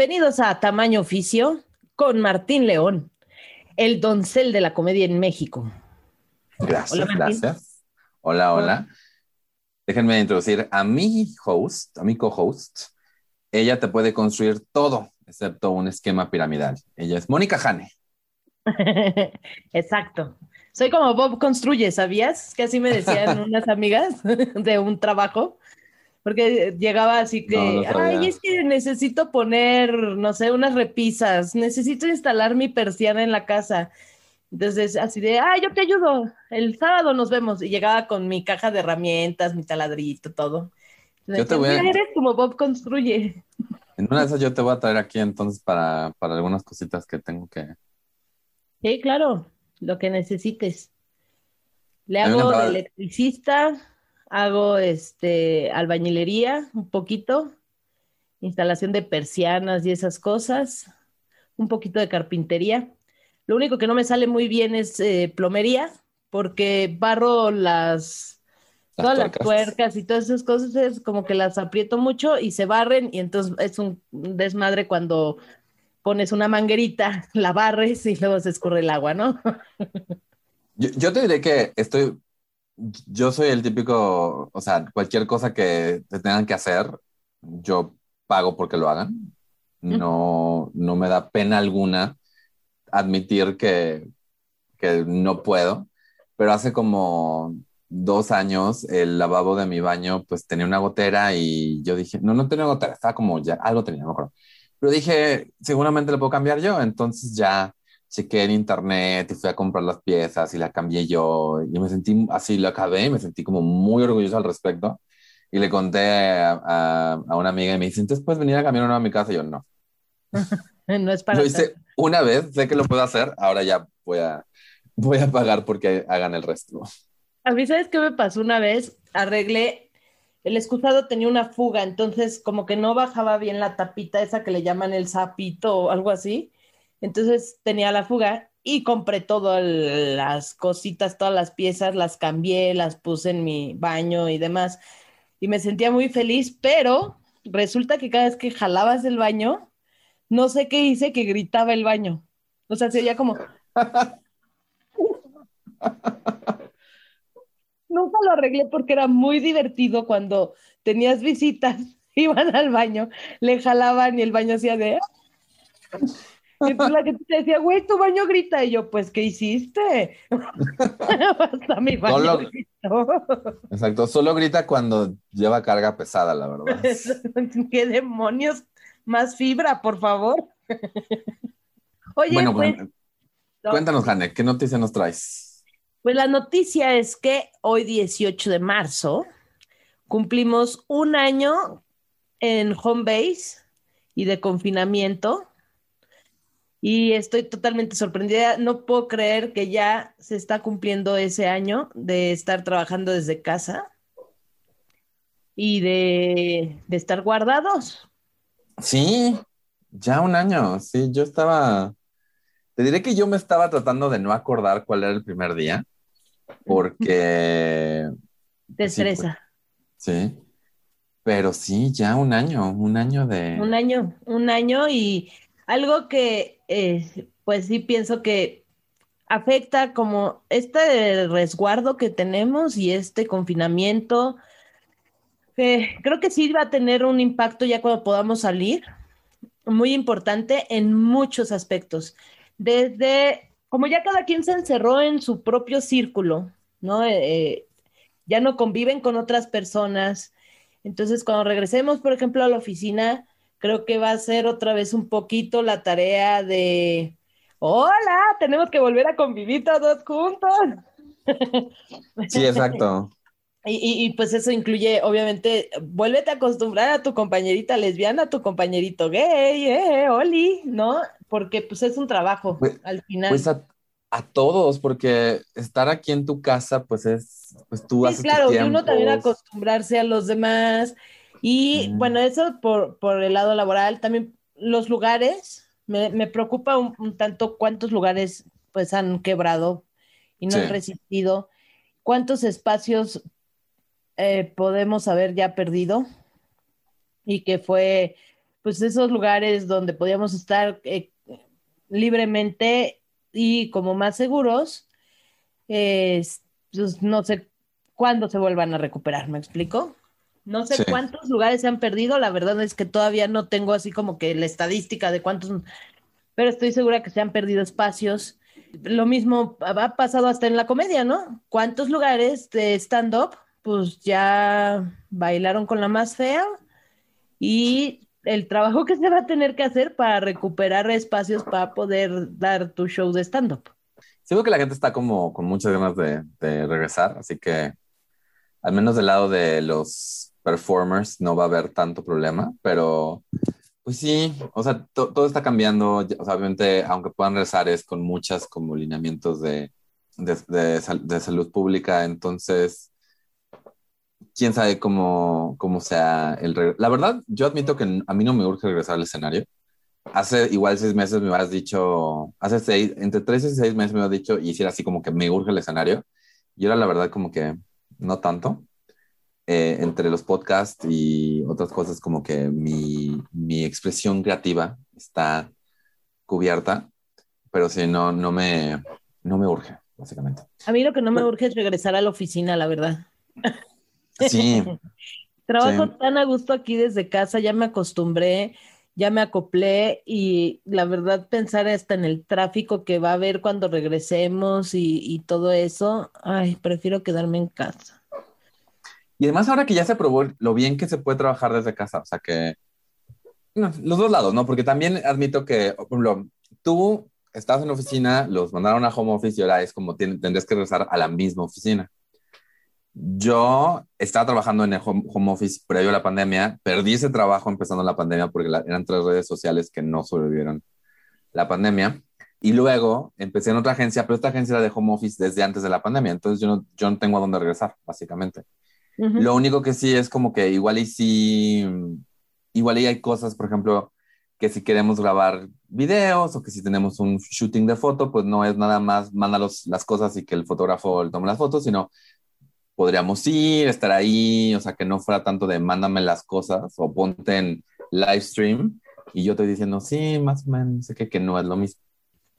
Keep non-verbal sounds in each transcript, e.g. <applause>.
Bienvenidos a Tamaño Oficio con Martín León, el doncel de la comedia en México. Gracias, Hola, gracias. Hola, hola. Déjenme introducir a mi host, a mi co-host. Ella te puede construir todo, excepto un esquema piramidal. Ella es Mónica Jane. <laughs> Exacto. Soy como Bob Construye, ¿sabías? Que así me decían <laughs> unas amigas de un trabajo. Porque llegaba así que, No, no sabía. ay, es que necesito poner, no sé, unas repisas, necesito instalar mi persiana en la casa. Entonces, así de, ay, yo te ayudo, el sábado nos vemos. Y llegaba con mi caja de herramientas, mi taladrito, todo. Yo te voy a- eres como Bob Construye. En una de esas yo te voy a traer aquí entonces para, para algunas cositas que tengo que... Sí, claro, lo que necesites. Le hago de electricista, hago este albañilería un poquito, instalación de persianas y esas cosas, un poquito de carpintería. Lo único que no me sale muy bien es eh, plomería, porque barro las, Las todas las tuercas y todas esas cosas, es como que las aprieto mucho y se barren y entonces es un desmadre cuando pones una manguerita, <laughs> la barres y luego se escurre el agua, ¿no? <laughs> Yo, yo te diré que estoy... Yo soy el típico, o sea, cualquier cosa que te tengan que hacer, yo pago porque lo hagan. No, no me da pena alguna admitir que, que no puedo, pero hace como dos años el lavabo de mi baño pues tenía una gotera y yo dije, no, no tenía gotera, estaba como ya, algo tenía, no me acuerdo. Pero dije, seguramente lo puedo cambiar yo, entonces ya chequé en internet y fui a comprar las piezas y la cambié yo y me sentí así, lo acabé y me sentí como muy orgulloso al respecto. Y le conté a, a- a una amiga y me dice, entonces puedes venir a cambiar una a mi casa. Y yo, no. <laughs> No es para Lo hice una vez, sé que lo puedo hacer, ahora ya voy a, voy a pagar porque hagan el resto. A mí, ¿sabes qué me pasó una vez? Arreglé, el excusado tenía una fuga, entonces como que no bajaba bien la tapita esa que le llaman el sapito o algo así. Entonces tenía la fuga y compré todas las cositas, todas las piezas, las cambié, las puse en mi baño y demás. Y me sentía muy feliz, pero resulta que cada vez que jalabas el baño, no sé qué hice que gritaba el baño. O sea, se oía como... <laughs> Nunca lo arreglé porque era muy divertido cuando tenías visitas, <laughs> iban al baño, le jalaban y el baño hacía de... Y entonces la gente te decía, güey, tu baño grita. Y yo, pues, ¿qué hiciste? <laughs> Hasta mi baño Solo- gritó. Exacto, solo grita cuando lleva carga pesada, la verdad. <laughs> ¿Qué demonios? Más fibra, por favor. Oye, Bueno, pues, bueno, no, cuéntanos, Jane, ¿qué noticias nos traes? pues la noticia es que hoy, 18 de marzo, cumplimos un año en home base y de confinamiento. Y estoy totalmente sorprendida. No puedo creer que ya se está cumpliendo ese año de estar trabajando desde casa y de, de estar guardados. Sí, ya un año, sí, yo estaba, te diré que yo me estaba tratando de no acordar cuál era el primer día, porque, <laughs> Te Sí, pues. estresa. sí, pero sí, ya un año, un año de... Un año, un año y algo que eh, pues sí pienso que afecta como este resguardo que tenemos y este confinamiento. eh, creo que sí va a tener un impacto ya cuando podamos salir, muy importante en muchos aspectos. Desde, como ya cada quien se encerró en su propio círculo, ¿no? Eh, ya no conviven con otras personas. Entonces, cuando regresemos, por ejemplo, a la oficina, creo que va a ser otra vez un poquito la tarea de, hola, tenemos que volver a convivir todos juntos. Sí, exacto. <laughs> Y, y- y, pues eso incluye, obviamente, vuélvete a acostumbrar a tu compañerita lesbiana, a tu compañerito gay, eh, Oli, ¿no? Porque pues es un trabajo Pues- al final. Pues a, a todos, porque estar aquí en tu casa, pues es, pues tú Sí, haces claro, y uno también acostumbrarse a los demás. Y Mm. bueno, eso por, por el lado laboral, también los lugares, me, me preocupa un, un tanto cuántos lugares pues han quebrado y no Sí. han resistido, cuántos espacios eh, podemos haber ya perdido y que fue pues esos lugares donde podíamos estar eh, libremente y como más seguros, pues no sé cuándo se vuelvan a recuperar, ¿me explico? No sé cuántos lugares se han perdido, la verdad es que todavía no tengo así como que la estadística de cuántos, pero estoy segura que se han perdido espacios. Lo mismo ha pasado hasta en la comedia, ¿no? ¿Cuántos lugares de stand-up pues ya bailaron con la más fea y el trabajo que se va a tener que hacer para recuperar espacios para poder dar tu show de stand-up. Sigo que la gente está como con muchas ganas de, regresar, así que al menos del lado de los performers no va a haber tanto problema, pero pues sí, o sea, todo está cambiando, o sea, obviamente, aunque puedan regresar es con muchas como lineamientos de, de, de salud pública, entonces quién sabe cómo, cómo sea el regreso. La verdad, yo admito que a mí no me urge regresar al escenario. Hace igual seis meses me habías dicho, hace seis, entre tres y seis meses me habías dicho, y hiciera así como que me urge el escenario. Y ahora la verdad como que no tanto. Eh, entre los podcasts y otras cosas como que mi, mi expresión creativa está cubierta, pero sí, no, no, me, no me urge, básicamente. A mí lo que no me urge es regresar a la oficina, la verdad. Sí. <laughs> Trabajo tan a gusto aquí desde casa, ya me acostumbré, ya me acoplé y la verdad pensar hasta en el tráfico que va a haber cuando regresemos y, todo eso, ay, prefiero quedarme en casa. Y además ahora que ya se probó lo bien que se puede trabajar desde casa, o sea que los dos lados, ¿no? Porque también admito que, por ejemplo, tú estás en la oficina, los mandaron a home office y ahora es como tendrías que regresar a la misma oficina. Yo estaba trabajando en el home, office previo a la pandemia, perdí ese trabajo empezando la pandemia porque eran tres redes sociales que no sobrevivieron la pandemia. Y luego empecé en otra agencia, pero esta agencia era de home office desde antes de la pandemia, entonces yo no, yo no tengo a dónde regresar, básicamente. Lo único que sí es como que igual y sí, igual y hay cosas, por ejemplo, que si queremos grabar videos o que si tenemos un shooting de foto, pues no es nada más manda las cosas y que el fotógrafo tome las fotos, sino podríamos ir, estar ahí, o sea, que no fuera tanto de mándame las cosas o ponte en live stream y yo estoy diciendo, sí, más o menos, sé que, que no es lo mismo.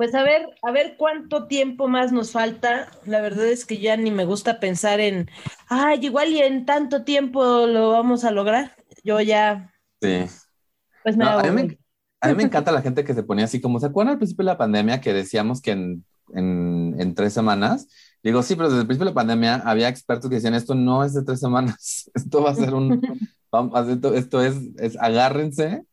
Pues a ver, a ver cuánto tiempo más nos falta. La verdad es que ya ni me gusta pensar en, ay, igual y en tanto tiempo lo vamos a lograr. Yo ya. Sí. Pues me a, mí me, <laughs> a, mí me, encanta la gente que se ponía así como, ¿se acuerdan al principio de la pandemia que decíamos que en, en, en tres semanas Digo, sí, pero desde el principio de la pandemia había expertos que decían, esto no es de tres semanas, <laughs> esto va a ser un, <laughs> esto, esto es, es, agárrense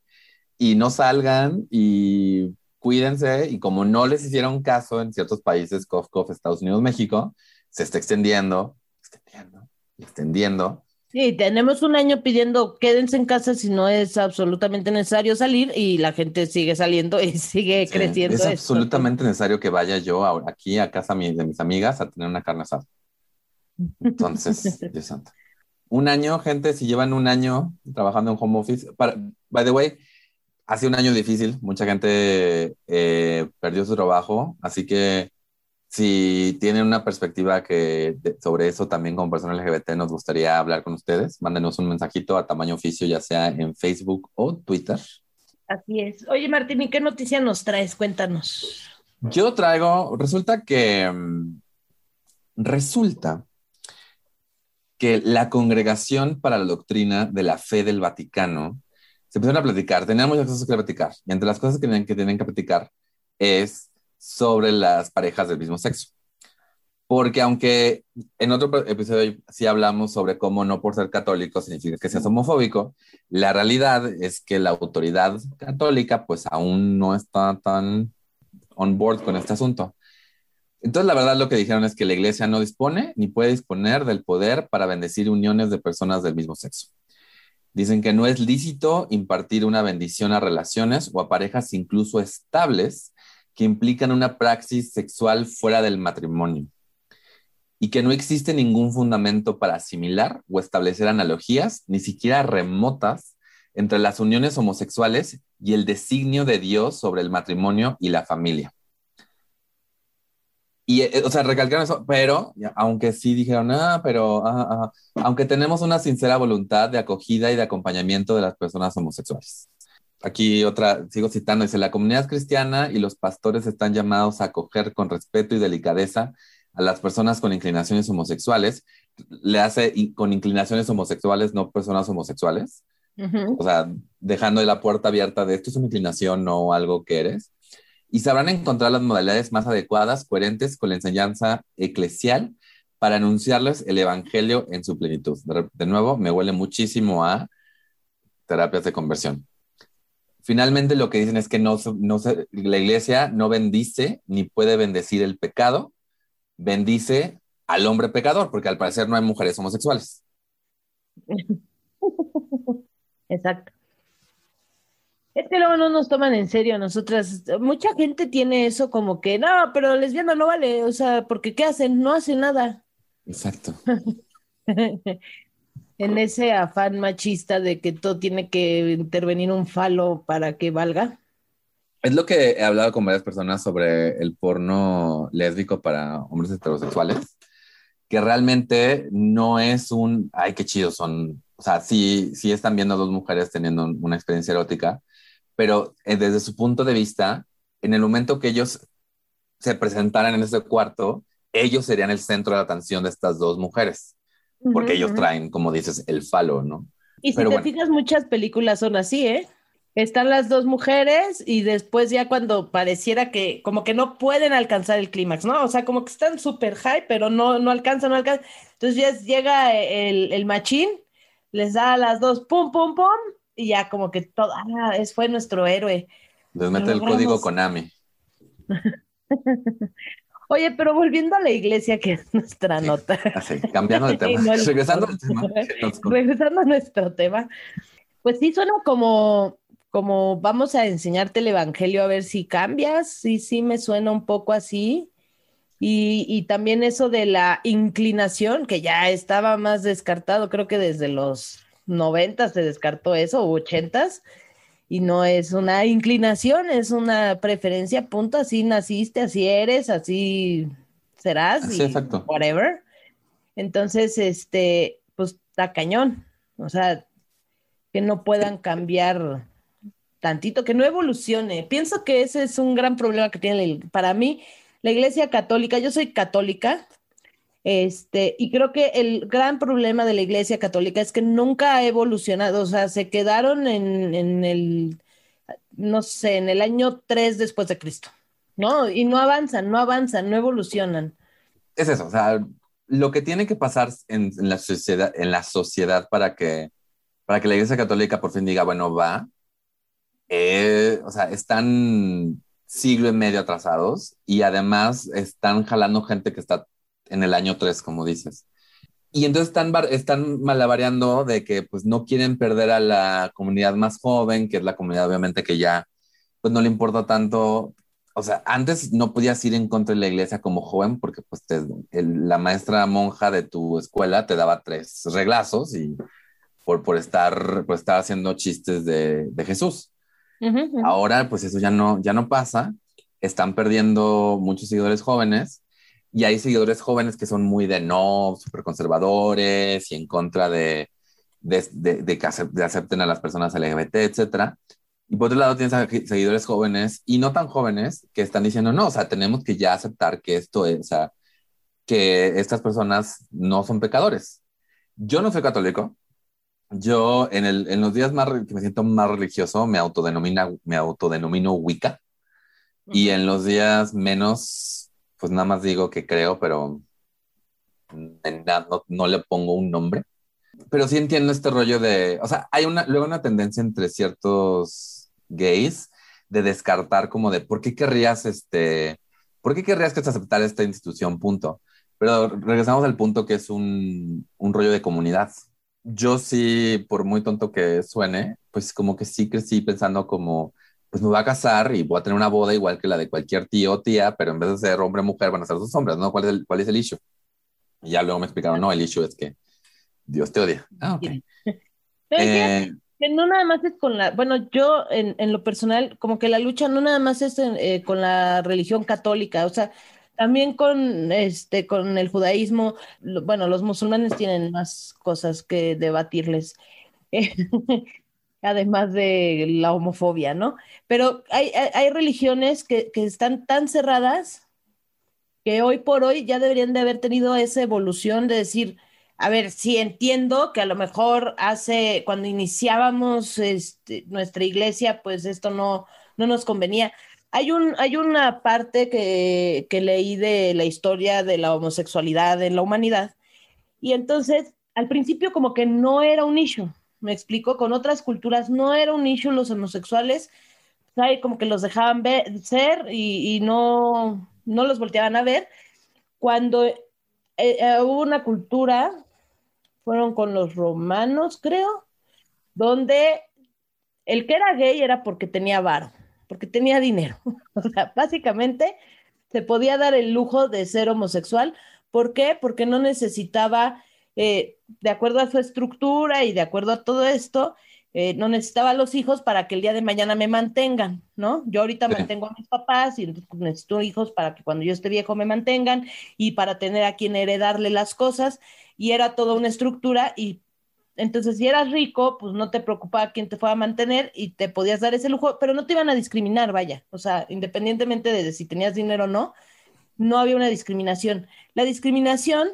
y no salgan y cuídense y como no les hicieron caso en ciertos países, cof, cof, Estados Unidos, México, se está extendiendo, extendiendo, extendiendo Sí, tenemos un año pidiendo quédense en casa si no es absolutamente necesario salir y la gente sigue saliendo y sigue creciendo. Es absolutamente necesario que vaya yo aquí a casa de mis amigas a tener una carne asada. Entonces, <laughs> Dios santo. Un año, gente, si llevan un año trabajando en home office, para, by the way, hace un año difícil, mucha gente eh, perdió su trabajo, así que si tienen una perspectiva que sobre eso también como persona LGBT nos gustaría hablar con ustedes, mándenos un mensajito a tamaño oficio, ya sea en Facebook o Twitter. Así es. Oye, Martín, ¿y qué noticia nos traes? Cuéntanos. Yo traigo, resulta que, mm, resulta que la Congregación para la Doctrina de la Fe del Vaticano se empezaron a platicar, tenían muchas cosas que platicar, y entre las cosas que tienen que, tienen que platicar es sobre las parejas del mismo sexo. Porque aunque en otro episodio sí hablamos sobre cómo no por ser católico significa que seas homofóbico, la realidad es que la autoridad católica pues aún no está tan on board con este asunto. Entonces la verdad lo que dijeron es que la iglesia no dispone ni puede disponer del poder para bendecir uniones de personas del mismo sexo. Dicen que no es lícito impartir una bendición a relaciones o a parejas incluso estables que implican una praxis sexual fuera del matrimonio y que no existe ningún fundamento para asimilar o establecer analogías, ni siquiera remotas, entre las uniones homosexuales y el designio de Dios sobre el matrimonio y la familia. Y, eh, o sea, recalcaron eso, pero, aunque sí dijeron, ah, pero, aunque tenemos una sincera voluntad de acogida y de acompañamiento de las personas homosexuales. aquí otra, sigo citando, dice, la comunidad cristiana y los pastores están llamados a acoger con respeto y delicadeza a las personas con inclinaciones homosexuales. Le hace con inclinaciones homosexuales, no personas homosexuales. O sea, dejando la puerta abierta de esto es una inclinación, no algo que eres. Y sabrán encontrar las modalidades más adecuadas, coherentes con la enseñanza eclesial para anunciarles el evangelio en su plenitud. De, nuevo, me huele muchísimo a terapias de conversión. Finalmente, lo que dicen es que no, no la iglesia no bendice ni puede bendecir el pecado, bendice al hombre pecador, porque al parecer no hay mujeres homosexuales. <laughs> Exacto. Es que luego no nos toman en serio nosotras. Mucha gente tiene eso como que, no, pero lesbiana no vale, o sea, porque ¿qué hacen? No hacen nada. Exacto. <laughs> en ese afán machista de que todo tiene que intervenir un falo para que valga. Es lo que he hablado con varias personas sobre el porno lésbico para hombres heterosexuales, que realmente no es un, ay, qué chido son, o sea, sí, sí están viendo a dos mujeres teniendo una experiencia erótica, pero eh, desde su punto de vista, en el momento que ellos se presentaran en ese cuarto, ellos serían el centro de atención de estas dos mujeres, porque ellos traen, como dices, el falo, ¿no? Y si te fijas, muchas películas son así, ¿eh? Están las dos mujeres y después ya cuando pareciera que como que no pueden alcanzar el clímax, ¿no? O sea, como que están súper high, pero no, no alcanzan, no alcanzan. Entonces ya llega el, el machín, les da a las dos pum, pum, pum, y ya como que todo, ah, es, fue nuestro héroe. Les mete el código Konami. <laughs> Oye, pero volviendo a la iglesia, que es nuestra nota. Así, cambiando de <laughs> tema. <laughs> regresando al tema. regresando a nuestro tema. Pues sí, suena como, como vamos a enseñarte el evangelio a ver si cambias. Sí, sí, me suena un poco así. Y, y, también eso de la inclinación, que ya estaba más descartado, creo que desde los 90 se descartó eso, o 80 y no es una inclinación, es una preferencia, punto, así naciste, así eres, así serás, y exacto. whatever. Entonces, este, pues está cañón, o sea, que no puedan cambiar tantito, que no evolucione. Pienso que ese es un gran problema que tiene para mí la Iglesia Católica. Yo soy católica, este, y creo que el gran problema de la Iglesia Católica es que nunca ha evolucionado, o sea, se quedaron en, el, no sé, en el año 3 después de Cristo, ¿no? Y no avanzan, no avanzan, no evolucionan. Es eso, o sea, lo que tiene que pasar en, la, sociedad, en la sociedad para que, para que la Iglesia Católica por fin diga, bueno, va, eh, o sea, están siglo y medio atrasados y además están jalando gente que está en el año 3, como dices. Y entonces están, están malabareando de que pues no quieren perder a la comunidad más joven, que es la comunidad obviamente que ya pues no le importa tanto. O sea, antes no podías ir en contra de la iglesia como joven porque pues la maestra monja de tu escuela te daba tres reglazos y por, por, estar, por estar haciendo chistes de, de Jesús. Ahora pues eso ya no, ya no pasa. Están perdiendo muchos seguidores jóvenes y hay seguidores jóvenes que son muy de no, súper conservadores y en contra de, de, de, que acepten a las personas LGBT, etc. Y por otro lado tienes seguidores jóvenes y no tan jóvenes que están diciendo, no, o sea, tenemos que ya aceptar que esto es, o sea, que estas personas no son pecadores. Yo no soy católico. Yo en, el, en los días más que me siento más religioso me autodenomina, me autodenomino Wicca. Y en los días menos pues nada más digo que creo, pero no, no, le pongo un nombre. Pero sí entiendo este rollo de, o sea, hay una, luego una tendencia entre ciertos gays de descartar como de, ¿por qué querrías este, por qué querrías que te aceptara esta institución? Punto. Pero regresamos al punto que es un, un rollo de comunidad. Yo sí, por muy tonto que suene, pues como que sí crecí pensando como, pues me voy a casar y voy a tener una boda igual que la de cualquier tío o tía, pero en vez de ser hombre o mujer van a ser dos hombres, ¿no? ¿Cuál es el, cuál es el issue? Y ya luego me explicaron, no, el issue es que Dios te odia. Ah, ok. Eh, que no nada más es con la, bueno, yo en, en lo personal, como que la lucha no nada más es eh, con la religión católica, o sea, también con este, con el judaísmo, bueno, los musulmanes tienen más cosas que debatirles. <laughs> además de la homofobia, ¿no? Pero hay, hay, religiones que, que, están tan cerradas que hoy por hoy ya deberían de haber tenido esa evolución de decir, a ver, sí entiendo que a lo mejor hace, cuando iniciábamos este, nuestra iglesia, pues esto no, no nos convenía. Hay, un, hay una parte que, que leí de la historia de la homosexualidad en la humanidad, y entonces al principio como que no era un issue, me explico, con otras culturas no era un issue los homosexuales, como que los dejaban ver, ser y, no, no los volteaban a ver. Cuando eh, eh, hubo una cultura, fueron con los romanos, creo, donde el que era gay era porque tenía varo, porque tenía dinero. <laughs> O sea, básicamente se podía dar el lujo de ser homosexual. ¿Por qué? Porque no necesitaba eh, de acuerdo a su estructura y de acuerdo a todo esto, eh, no necesitaba los hijos para que el día de mañana me mantengan, ¿no? Yo ahorita mantengo a mis papás y necesito hijos para que cuando yo esté viejo me mantengan y para tener a quien heredarle las cosas y era toda una estructura y entonces si eras rico, pues no te preocupaba quién te fuera a mantener y te podías dar ese lujo, pero no te iban a discriminar, vaya, o sea, independientemente de si tenías dinero o no, no había una discriminación. La discriminación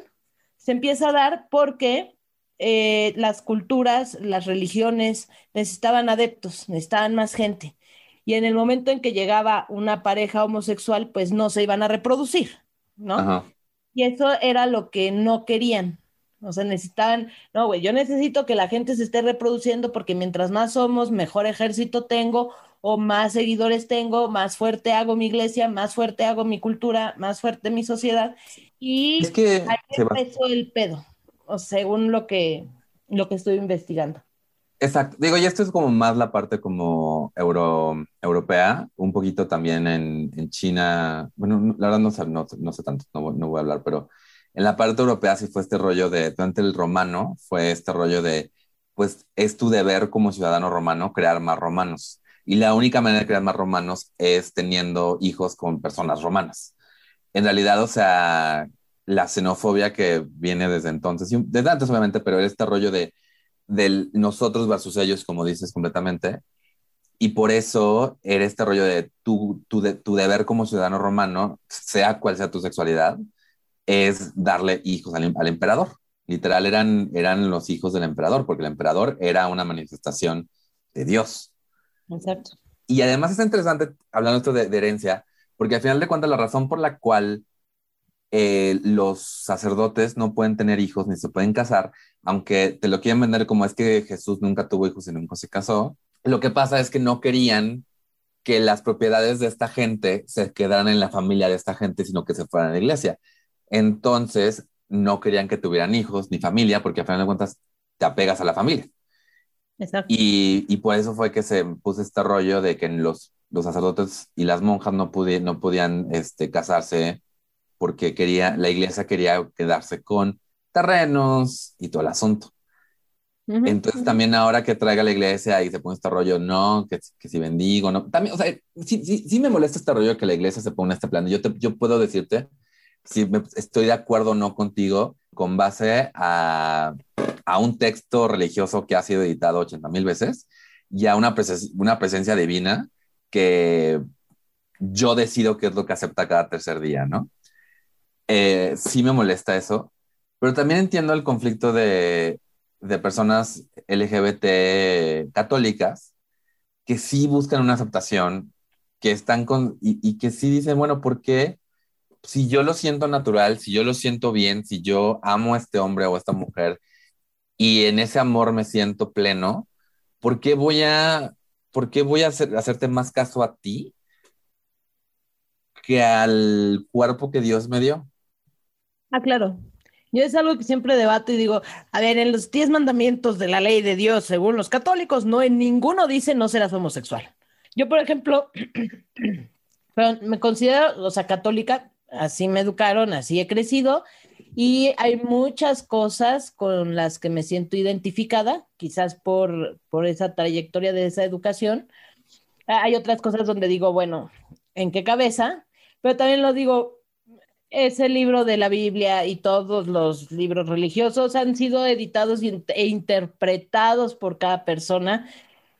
se empieza a dar porque eh, las culturas, las religiones necesitaban adeptos, necesitaban más gente. Y en el momento en que llegaba una pareja homosexual, pues no se iban a reproducir, ¿no? Y eso era lo que no querían. O sea, necesitaban, no, güey, yo necesito que la gente se esté reproduciendo porque mientras más somos, mejor ejército tengo o más seguidores tengo, más fuerte hago mi iglesia, más fuerte hago mi cultura, más fuerte mi sociedad. Y es que ahí empezó el pedo, o según lo que, lo que estoy investigando. Exacto. Digo, y esto es como más la parte como euro, europea, un poquito también en, en China. Bueno, la verdad no sé, no, no sé tanto, no, no, voy a hablar, pero en la parte europea sí fue este rollo de, durante el romano, fue este rollo de, pues es tu deber como ciudadano romano crear más romanos. Y la única manera de crear más romanos es teniendo hijos con personas romanas en realidad, o sea, la xenofobia que viene desde entonces, desde antes obviamente, pero este rollo de del nosotros versus ellos, como dices completamente, y por eso era este rollo de tu, tu, de, tu deber como ciudadano romano, sea cual sea tu sexualidad, es darle hijos al, al, emperador. Literal, eran, eran los hijos del emperador, porque el emperador era una manifestación de Dios. Exacto. Y además es interesante, hablando esto de, herencia, porque al final de cuentas la razón por la cual eh, los sacerdotes no pueden tener hijos ni se pueden casar, aunque te lo quieren vender como es que Jesús nunca tuvo hijos y nunca se casó, lo que pasa es que no querían que las propiedades de esta gente se quedaran en la familia de esta gente, sino que se fueran a la iglesia. Entonces, no querían que tuvieran hijos ni familia, porque al final de cuentas te apegas a la familia. Exacto. Y, y por eso fue que se puso este rollo de que los los sacerdotes y las monjas no, no podían este, casarse porque quería, la iglesia quería quedarse con terrenos y todo el asunto. Entonces también ahora que traiga la iglesia y se pone este rollo, no, que, que si bendigo, no, también, o sea, sí, sí, sí, me molesta este rollo que la iglesia se pone este plan. Yo, te, yo puedo decirte si estoy de acuerdo o no contigo con base a, un texto religioso que ha sido editado 80 mil veces y a una, presencia divina que yo decido qué es lo que acepta cada tercer día, ¿no? Eh, sí me molesta eso, pero también entiendo el conflicto de, personas LGBT católicas que sí buscan una aceptación, que están con, y, que sí dicen, bueno, ¿por qué? Si yo lo siento natural, si yo lo siento bien, si yo amo a este hombre o a esta mujer y en ese amor me siento pleno, ¿por qué voy a ¿por qué voy a hacer, hacerte más caso a ti que al cuerpo que Dios me dio? Ah, claro. Yo es algo que siempre debato y digo, a ver, en los diez mandamientos de la ley de Dios, según los católicos, no en ninguno dice no serás homosexual. Yo, por ejemplo, <clears throat> me considero, o sea, católica, así me educaron, así he crecido, y hay muchas cosas con las que me siento identificada, quizás por, por esa trayectoria de esa educación. Hay otras cosas donde digo, bueno, ¿en qué cabeza? Pero también lo digo, ese libro de la Biblia y todos los libros religiosos han sido editados e interpretados por cada persona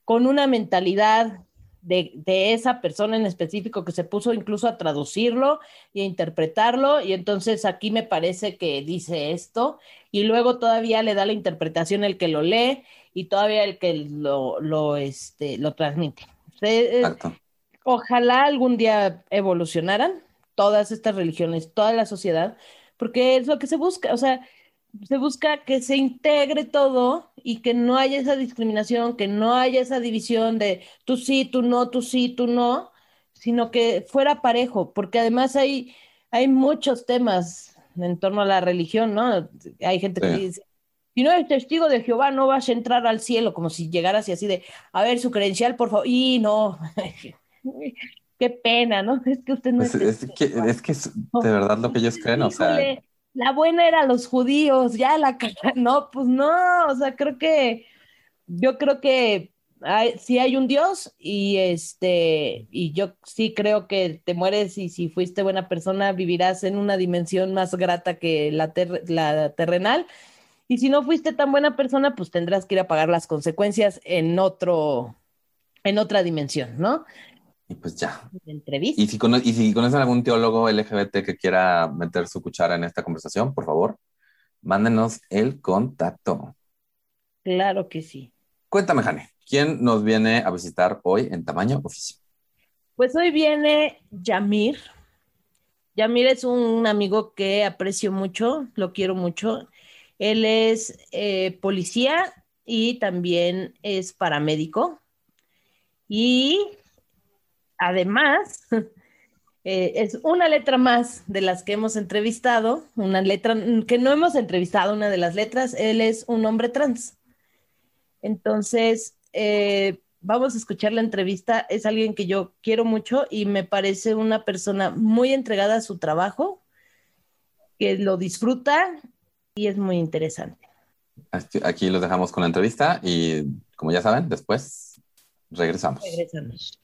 con una mentalidad de, de, esa persona en específico que se puso incluso a traducirlo y a interpretarlo. Y entonces aquí me parece que dice esto y luego todavía le da la interpretación el que lo lee y todavía el que lo, lo, este, lo transmite. Exacto. Ojalá algún día evolucionaran todas estas religiones, toda la sociedad, porque es lo que se busca, o sea, se busca que se integre todo y que no haya esa discriminación, que no haya esa división de tú sí, tú no, tú sí, tú no, sino que fuera parejo, porque además hay, hay muchos temas en torno a la religión, ¿no? Hay gente que dice, si no eres testigo de Jehová, no vas a entrar al cielo, como si llegaras y así de, a ver, su credencial, por favor, y no, <laughs> qué pena, ¿no? <laughs> Es que usted no es, es, que, es que es de verdad lo que ellos creen, o sea. La buena era los judíos, ya la <laughs> no, pues no, o sea, creo que yo creo que hay, sí hay un Dios y este y yo sí creo que te mueres y si fuiste buena persona vivirás en una dimensión más grata que la, la terrenal y si no fuiste tan buena persona pues tendrás que ir a pagar las consecuencias en otro en otra dimensión, ¿no? Y pues ya. Entrevista. Y si, y si conocen algún teólogo LGBT que quiera meter su cuchara en esta conversación, por favor, mándenos el contacto. Claro que sí. Cuéntame, Jane, ¿quién nos viene a visitar hoy en tamaño oficio? Pues hoy viene Yamir. Yamir es un amigo que aprecio mucho, lo quiero mucho. Él es eh, policía y también es paramédico. Y además, <laughs> eh, es una letra más de las que hemos entrevistado, una letra que no hemos entrevistado, una de las letras, él es un hombre trans. Entonces, eh, vamos a escuchar la entrevista, es alguien que yo quiero mucho y me parece una persona muy entregada a su trabajo, que lo disfruta y es muy interesante. Aquí los dejamos con la entrevista y como ya saben, después regresamos. Regresamos.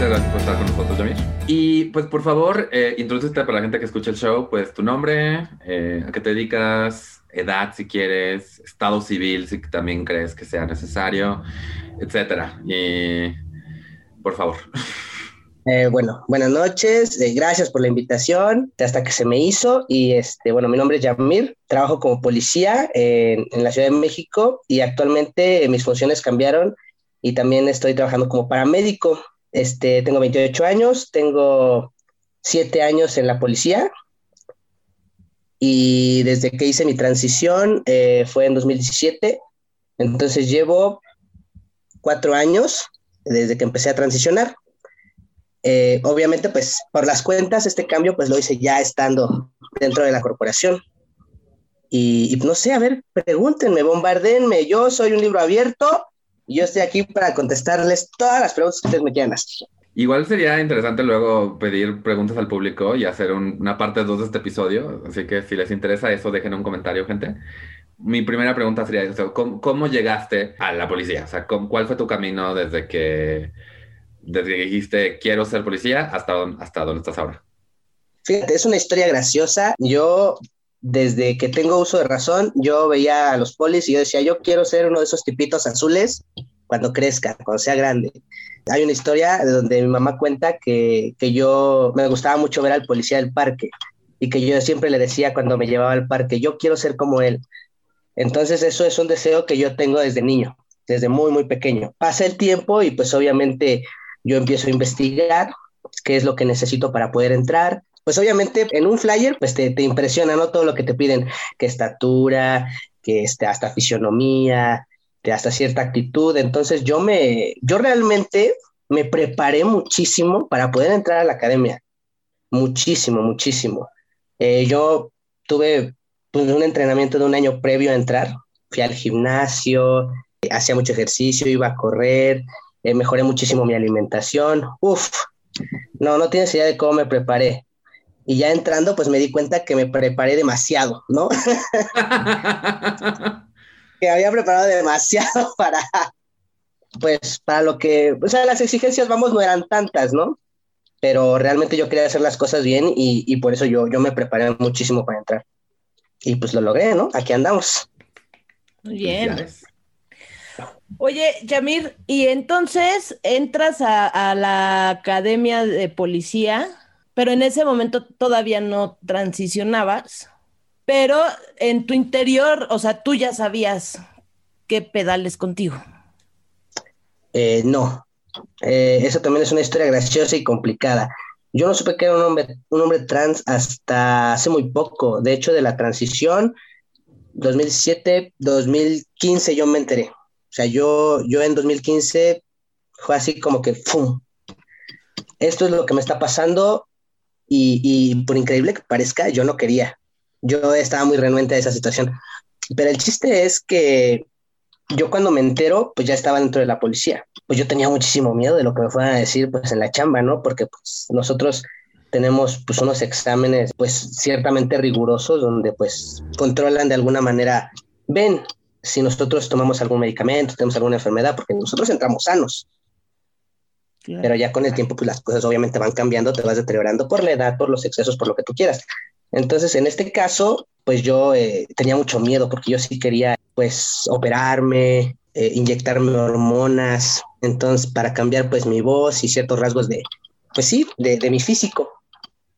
Muchas gracias por estar con nosotros, Jamir. Y pues por favor, eh, para la gente que escucha el show, pues tu nombre, eh, a qué te dedicas, edad si quieres, estado civil si también crees que sea necesario, etcétera. Y por favor. Eh, bueno, buenas noches, eh, gracias por la invitación, hasta que se me hizo. Y este, bueno, mi nombre es Yamir, trabajo como policía en, en la Ciudad de México y actualmente mis funciones cambiaron y también estoy trabajando como paramédico. Este, tengo 28 años, tengo 7 años en la policía y desde que hice mi transición eh, fue en 2017. Entonces llevo 4 años desde que empecé a transicionar. Eh, obviamente, pues por las cuentas, este cambio pues lo hice ya estando dentro de la corporación. Y, y no sé, a ver, pregúntenme, bombardenme, yo soy un libro abierto yo estoy aquí para contestarles todas las preguntas que ustedes me quieran hacer. Igual sería interesante luego pedir preguntas al público y hacer una parte 2 de este episodio. Así que si les interesa eso, dejen un comentario, gente. Mi primera pregunta sería, ¿cómo, llegaste a la policía? O sea, ¿cuál fue tu camino desde que, desde que dijiste quiero ser policía hasta, hasta dónde estás ahora? Fíjate, es una historia graciosa. Yo desde que tengo uso de razón, yo veía a los polis y yo decía, yo quiero ser uno de esos tipitos azules cuando crezca, cuando sea grande. Hay una historia de donde mi mamá cuenta que, que yo me gustaba mucho ver al policía del parque y que yo siempre le decía cuando me llevaba al parque, yo quiero ser como él. Entonces eso es un deseo que yo tengo desde niño, desde muy, muy pequeño. Pasa el tiempo y pues obviamente yo empiezo a investigar qué es lo que necesito para poder entrar pues obviamente en un flyer pues te, te impresiona, ¿no? Todo lo que te piden, que estatura, que este, hasta fisionomía, que hasta cierta actitud. Entonces yo me, yo realmente me preparé muchísimo para poder entrar a la academia. Muchísimo, muchísimo. Eh, yo tuve pues, un entrenamiento de un año previo a entrar. Fui al gimnasio, hacía mucho ejercicio, iba a correr, eh, mejoré muchísimo mi alimentación. Uf, no, no tienes idea de cómo me preparé y ya entrando, pues me di cuenta que me preparé demasiado, ¿no? <laughs> que había preparado demasiado <laughs> para, pues, para lo que, o sea, las exigencias, vamos, no eran tantas, ¿no? Pero realmente yo quería hacer las cosas bien y, y por eso yo, yo me preparé muchísimo para entrar. y pues lo logré, ¿no? Aquí andamos. Muy bien. Oye, Yamir, y entonces entras a, a, la academia de policía, pero en ese momento todavía no transicionabas, pero en tu interior, o sea, tú ya sabías qué pedales contigo. Eh, no, eh, eso también es una historia graciosa y complicada. Yo no supe que era un hombre, un hombre trans hasta hace muy poco. De hecho, de la transición 2017, 2015 yo me enteré. O sea, yo, yo en 2015 fue así como que ¡pum! Esto es lo que me está pasando y, por increíble que parezca, yo no quería. Yo estaba muy renuente a esa situación. Pero el chiste es que yo cuando me entero, pues ya estaba dentro de la policía. Pues yo tenía muchísimo miedo de lo que me fueran a decir pues en la chamba, ¿no? Porque pues nosotros tenemos pues unos exámenes pues ciertamente rigurosos donde pues controlan de alguna manera, ven si nosotros tomamos algún medicamento, tenemos alguna enfermedad, porque nosotros entramos sanos. Pero ya con el tiempo pues las cosas obviamente van cambiando, te vas deteriorando por la edad, por los excesos, por lo que tú quieras. Entonces, en este caso, pues yo eh, tenía mucho miedo porque yo sí quería, pues, operarme, eh, inyectarme hormonas, entonces, para cambiar, pues, mi voz y ciertos rasgos de, pues sí, de, de mi físico.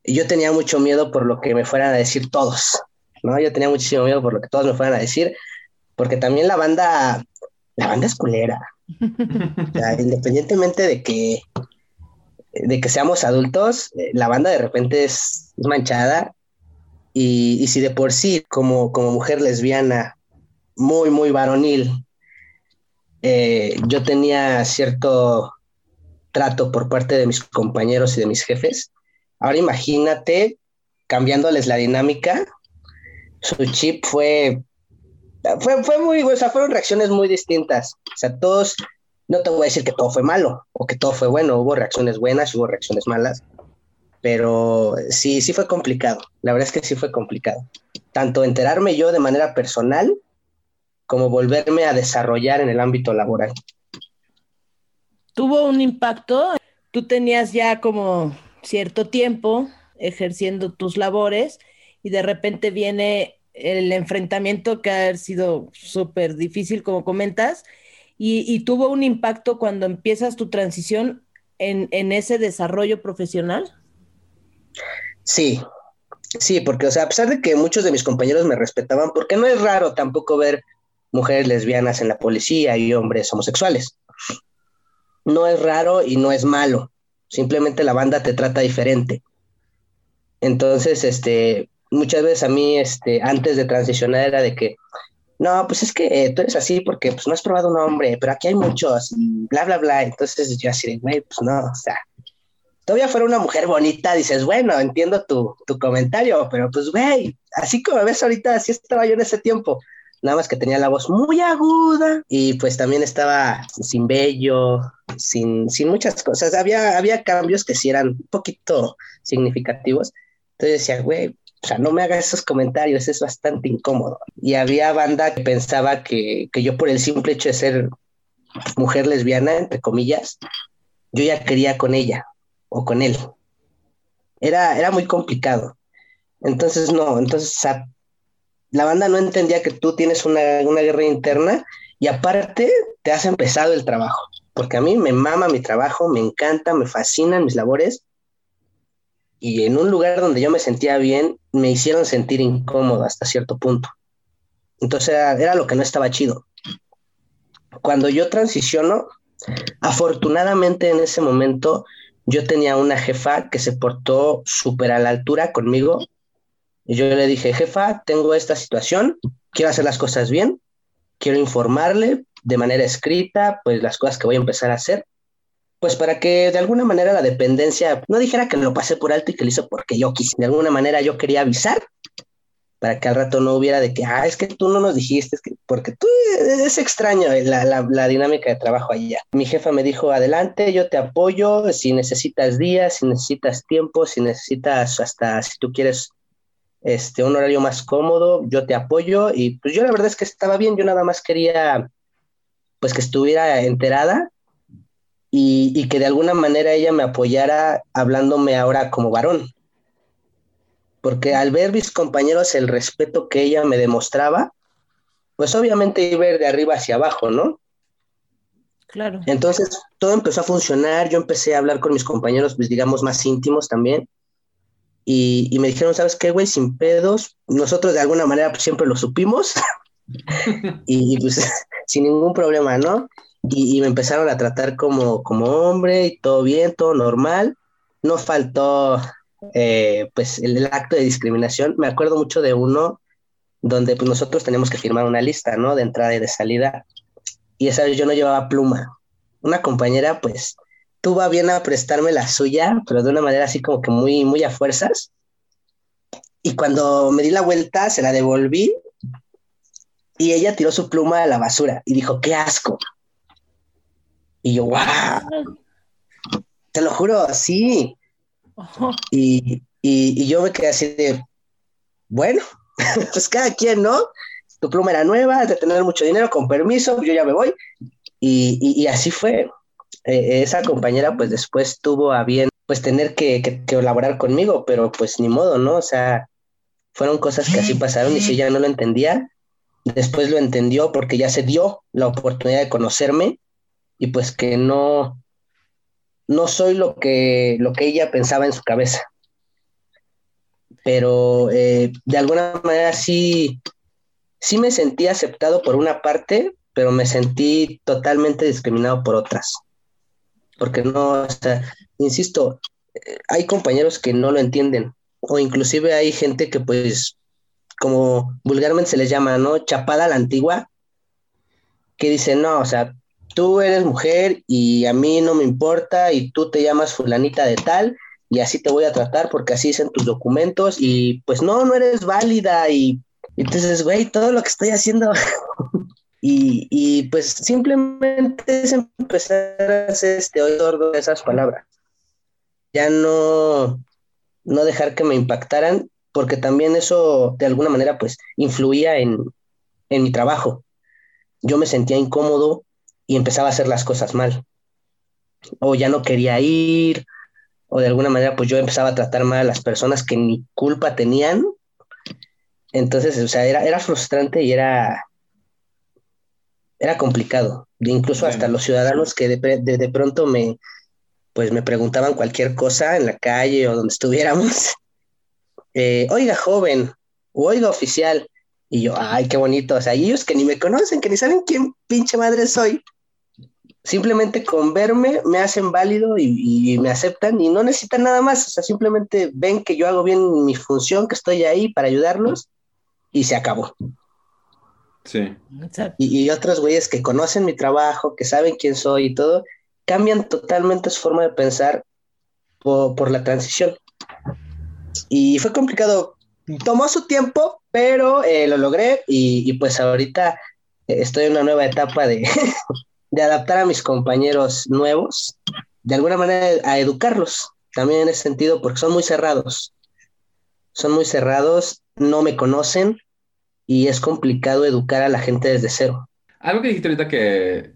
Y yo tenía mucho miedo por lo que me fueran a decir todos, ¿no? Yo tenía muchísimo miedo por lo que todos me fueran a decir, porque también la banda, la banda es culera. Independientemente de que, de que seamos adultos, eh, la banda de repente es manchada y, si de por sí, como, como mujer lesbiana, muy, muy varonil, eh, yo tenía cierto trato por parte de mis compañeros y de mis jefes, ahora imagínate cambiándoles la dinámica, su chip fue, fue, fue muy, o sea, fueron reacciones muy distintas. O sea, todos, no te voy a decir que todo fue malo o que todo fue bueno, hubo reacciones buenas, hubo reacciones malas, pero sí, sí fue complicado. La verdad es que sí fue complicado. Tanto enterarme yo de manera personal como volverme a desarrollar en el ámbito laboral. ¿Tuvo un impacto? Tú tenías ya como cierto tiempo ejerciendo tus labores y de repente viene el enfrentamiento que ha sido súper difícil, como comentas, y, tuvo un impacto cuando empiezas tu transición en, en ese desarrollo profesional. Sí, sí, porque, o sea, a pesar de que muchos de mis compañeros me respetaban, porque no es raro tampoco ver mujeres lesbianas en la policía y hombres homosexuales. No es raro y no es malo, simplemente la banda te trata diferente. Entonces, este, muchas veces a mí, este, antes de transicionar era de que, no, pues es que tú eres así porque pues no has probado un hombre, pero aquí hay muchos, bla, bla, bla. Entonces yo así güey, pues no, o sea, todavía fuera una mujer bonita, dices, bueno, entiendo tu, tu comentario, pero pues, güey, así como ves ahorita, así estaba yo en ese tiempo. Nada más que tenía la voz muy aguda y pues también estaba sin vello, sin, sin muchas cosas. Había, había cambios que sí eran un poquito significativos. Entonces decía, güey, o sea, no me hagas esos comentarios, es bastante incómodo. Y había banda que pensaba que, que yo por el simple hecho de ser mujer lesbiana, entre comillas, yo ya quería con ella o con él. Era, era muy complicado. Entonces, no, entonces la banda no entendía que tú tienes una, guerra interna y aparte te has empezado el trabajo, porque a mí me mama mi trabajo, me encanta, me fascinan mis labores y en un lugar donde yo me sentía bien, me hicieron sentir incómodo hasta cierto punto. Entonces era, lo que no estaba chido. Cuando yo transiciono, afortunadamente en ese momento yo tenía una jefa que se portó súper a la altura conmigo. Y yo le dije, jefa, tengo esta situación, quiero hacer las cosas bien, quiero informarle de manera escrita, pues las cosas que voy a empezar a hacer, pues para que de alguna manera la dependencia no dijera que lo pasé por alto y que lo hizo porque yo quise. De alguna manera yo quería avisar para que al rato no hubiera de que, ah, es que tú no nos dijiste, es que, porque tú es extraño la, la, la, dinámica de trabajo allá. Mi jefa me dijo, adelante, yo te apoyo, si necesitas días, si necesitas tiempo, si necesitas hasta, si tú quieres este, un horario más cómodo, yo te apoyo y pues yo la verdad es que estaba bien, yo nada más quería pues que estuviera enterada y, y que de alguna manera ella me apoyara hablándome ahora como varón porque al ver mis compañeros el respeto que ella me demostraba, pues obviamente iba a ir de arriba hacia abajo, ¿no? Claro. Entonces todo empezó a funcionar, yo empecé a hablar con mis compañeros, pues digamos, más íntimos también, y, me dijeron, ¿sabes qué, güey? Sin pedos, nosotros de alguna manera pues, siempre lo supimos, <laughs> y, pues <laughs> sin ningún problema, ¿no? Y, me empezaron a tratar como, como hombre, y todo bien, todo normal, no faltó eh, pues el, acto de discriminación, me acuerdo mucho de uno donde pues, nosotros teníamos que firmar una lista, ¿no? De entrada y de salida, y esa vez yo no llevaba pluma. Una compañera, pues, tuvo bien a prestarme la suya, pero de una manera así como que muy, muy a fuerzas. Y cuando me di la vuelta, se la devolví y ella tiró su pluma a la basura y dijo, qué asco. Y yo, wow. Te lo juro, sí. Y, y, yo me quedé así de, bueno, <laughs> pues cada quien, ¿no? tu pluma era nueva, de tener mucho dinero, con permiso, yo ya me voy. Y, así fue. Eh, esa compañera pues después tuvo a bien pues tener que, que, colaborar conmigo, pero pues ni modo, ¿no? O sea, fueron cosas que así pasaron y si ella no lo entendía, después lo entendió porque ya se dio la oportunidad de conocerme y pues que no, no soy lo que, lo que ella pensaba en su cabeza. Pero eh, de alguna manera sí, sí me sentí aceptado por una parte, pero me sentí totalmente discriminado por otras. Porque no, o sea, insisto, eh, hay compañeros que no lo entienden, o inclusive hay gente que pues, como vulgarmente se les llama, ¿no? Chapada a la antigua, que dice, no, o sea, tú eres mujer y a mí no me importa y tú te llamas fulanita de tal y así te voy a tratar porque así dicen tus documentos y pues no, no eres válida y entonces, güey, todo lo que estoy haciendo. <laughs> y, y, pues simplemente es empezar a hacer este oído de esas palabras. Ya no, no dejar que me impactaran, porque también eso de alguna manera pues influía en, en mi trabajo. Yo me sentía incómodo y empezaba a hacer las cosas mal. O ya no quería ir, o de alguna manera pues yo empezaba a tratar mal a las personas que ni culpa tenían entonces, o sea, era, era frustrante y era, era complicado. Incluso hasta los ciudadanos que de, de, pronto me, pues me preguntaban cualquier cosa en la calle o donde estuviéramos. <laughs> Eh, oiga, joven, o oiga, oficial. Y yo, ay, qué bonito. O sea, ellos que ni me conocen, que ni saben quién pinche madre soy, simplemente con verme me hacen válido y, y, me aceptan y no necesitan nada más. O sea, simplemente ven que yo hago bien mi función, que estoy ahí para ayudarlos y se acabó. Sí. Y, otros güeyes que conocen mi trabajo, que saben quién soy y todo, cambian totalmente su forma de pensar por, la transición. Y fue complicado. Tomó su tiempo, pero eh, lo logré y, pues ahorita eh, estoy en una nueva etapa de, <laughs> de adaptar a mis compañeros nuevos, de alguna manera a educarlos también en ese sentido, porque son muy cerrados. Son muy cerrados no me conocen y es complicado educar a la gente desde cero. Algo que dijiste ahorita que,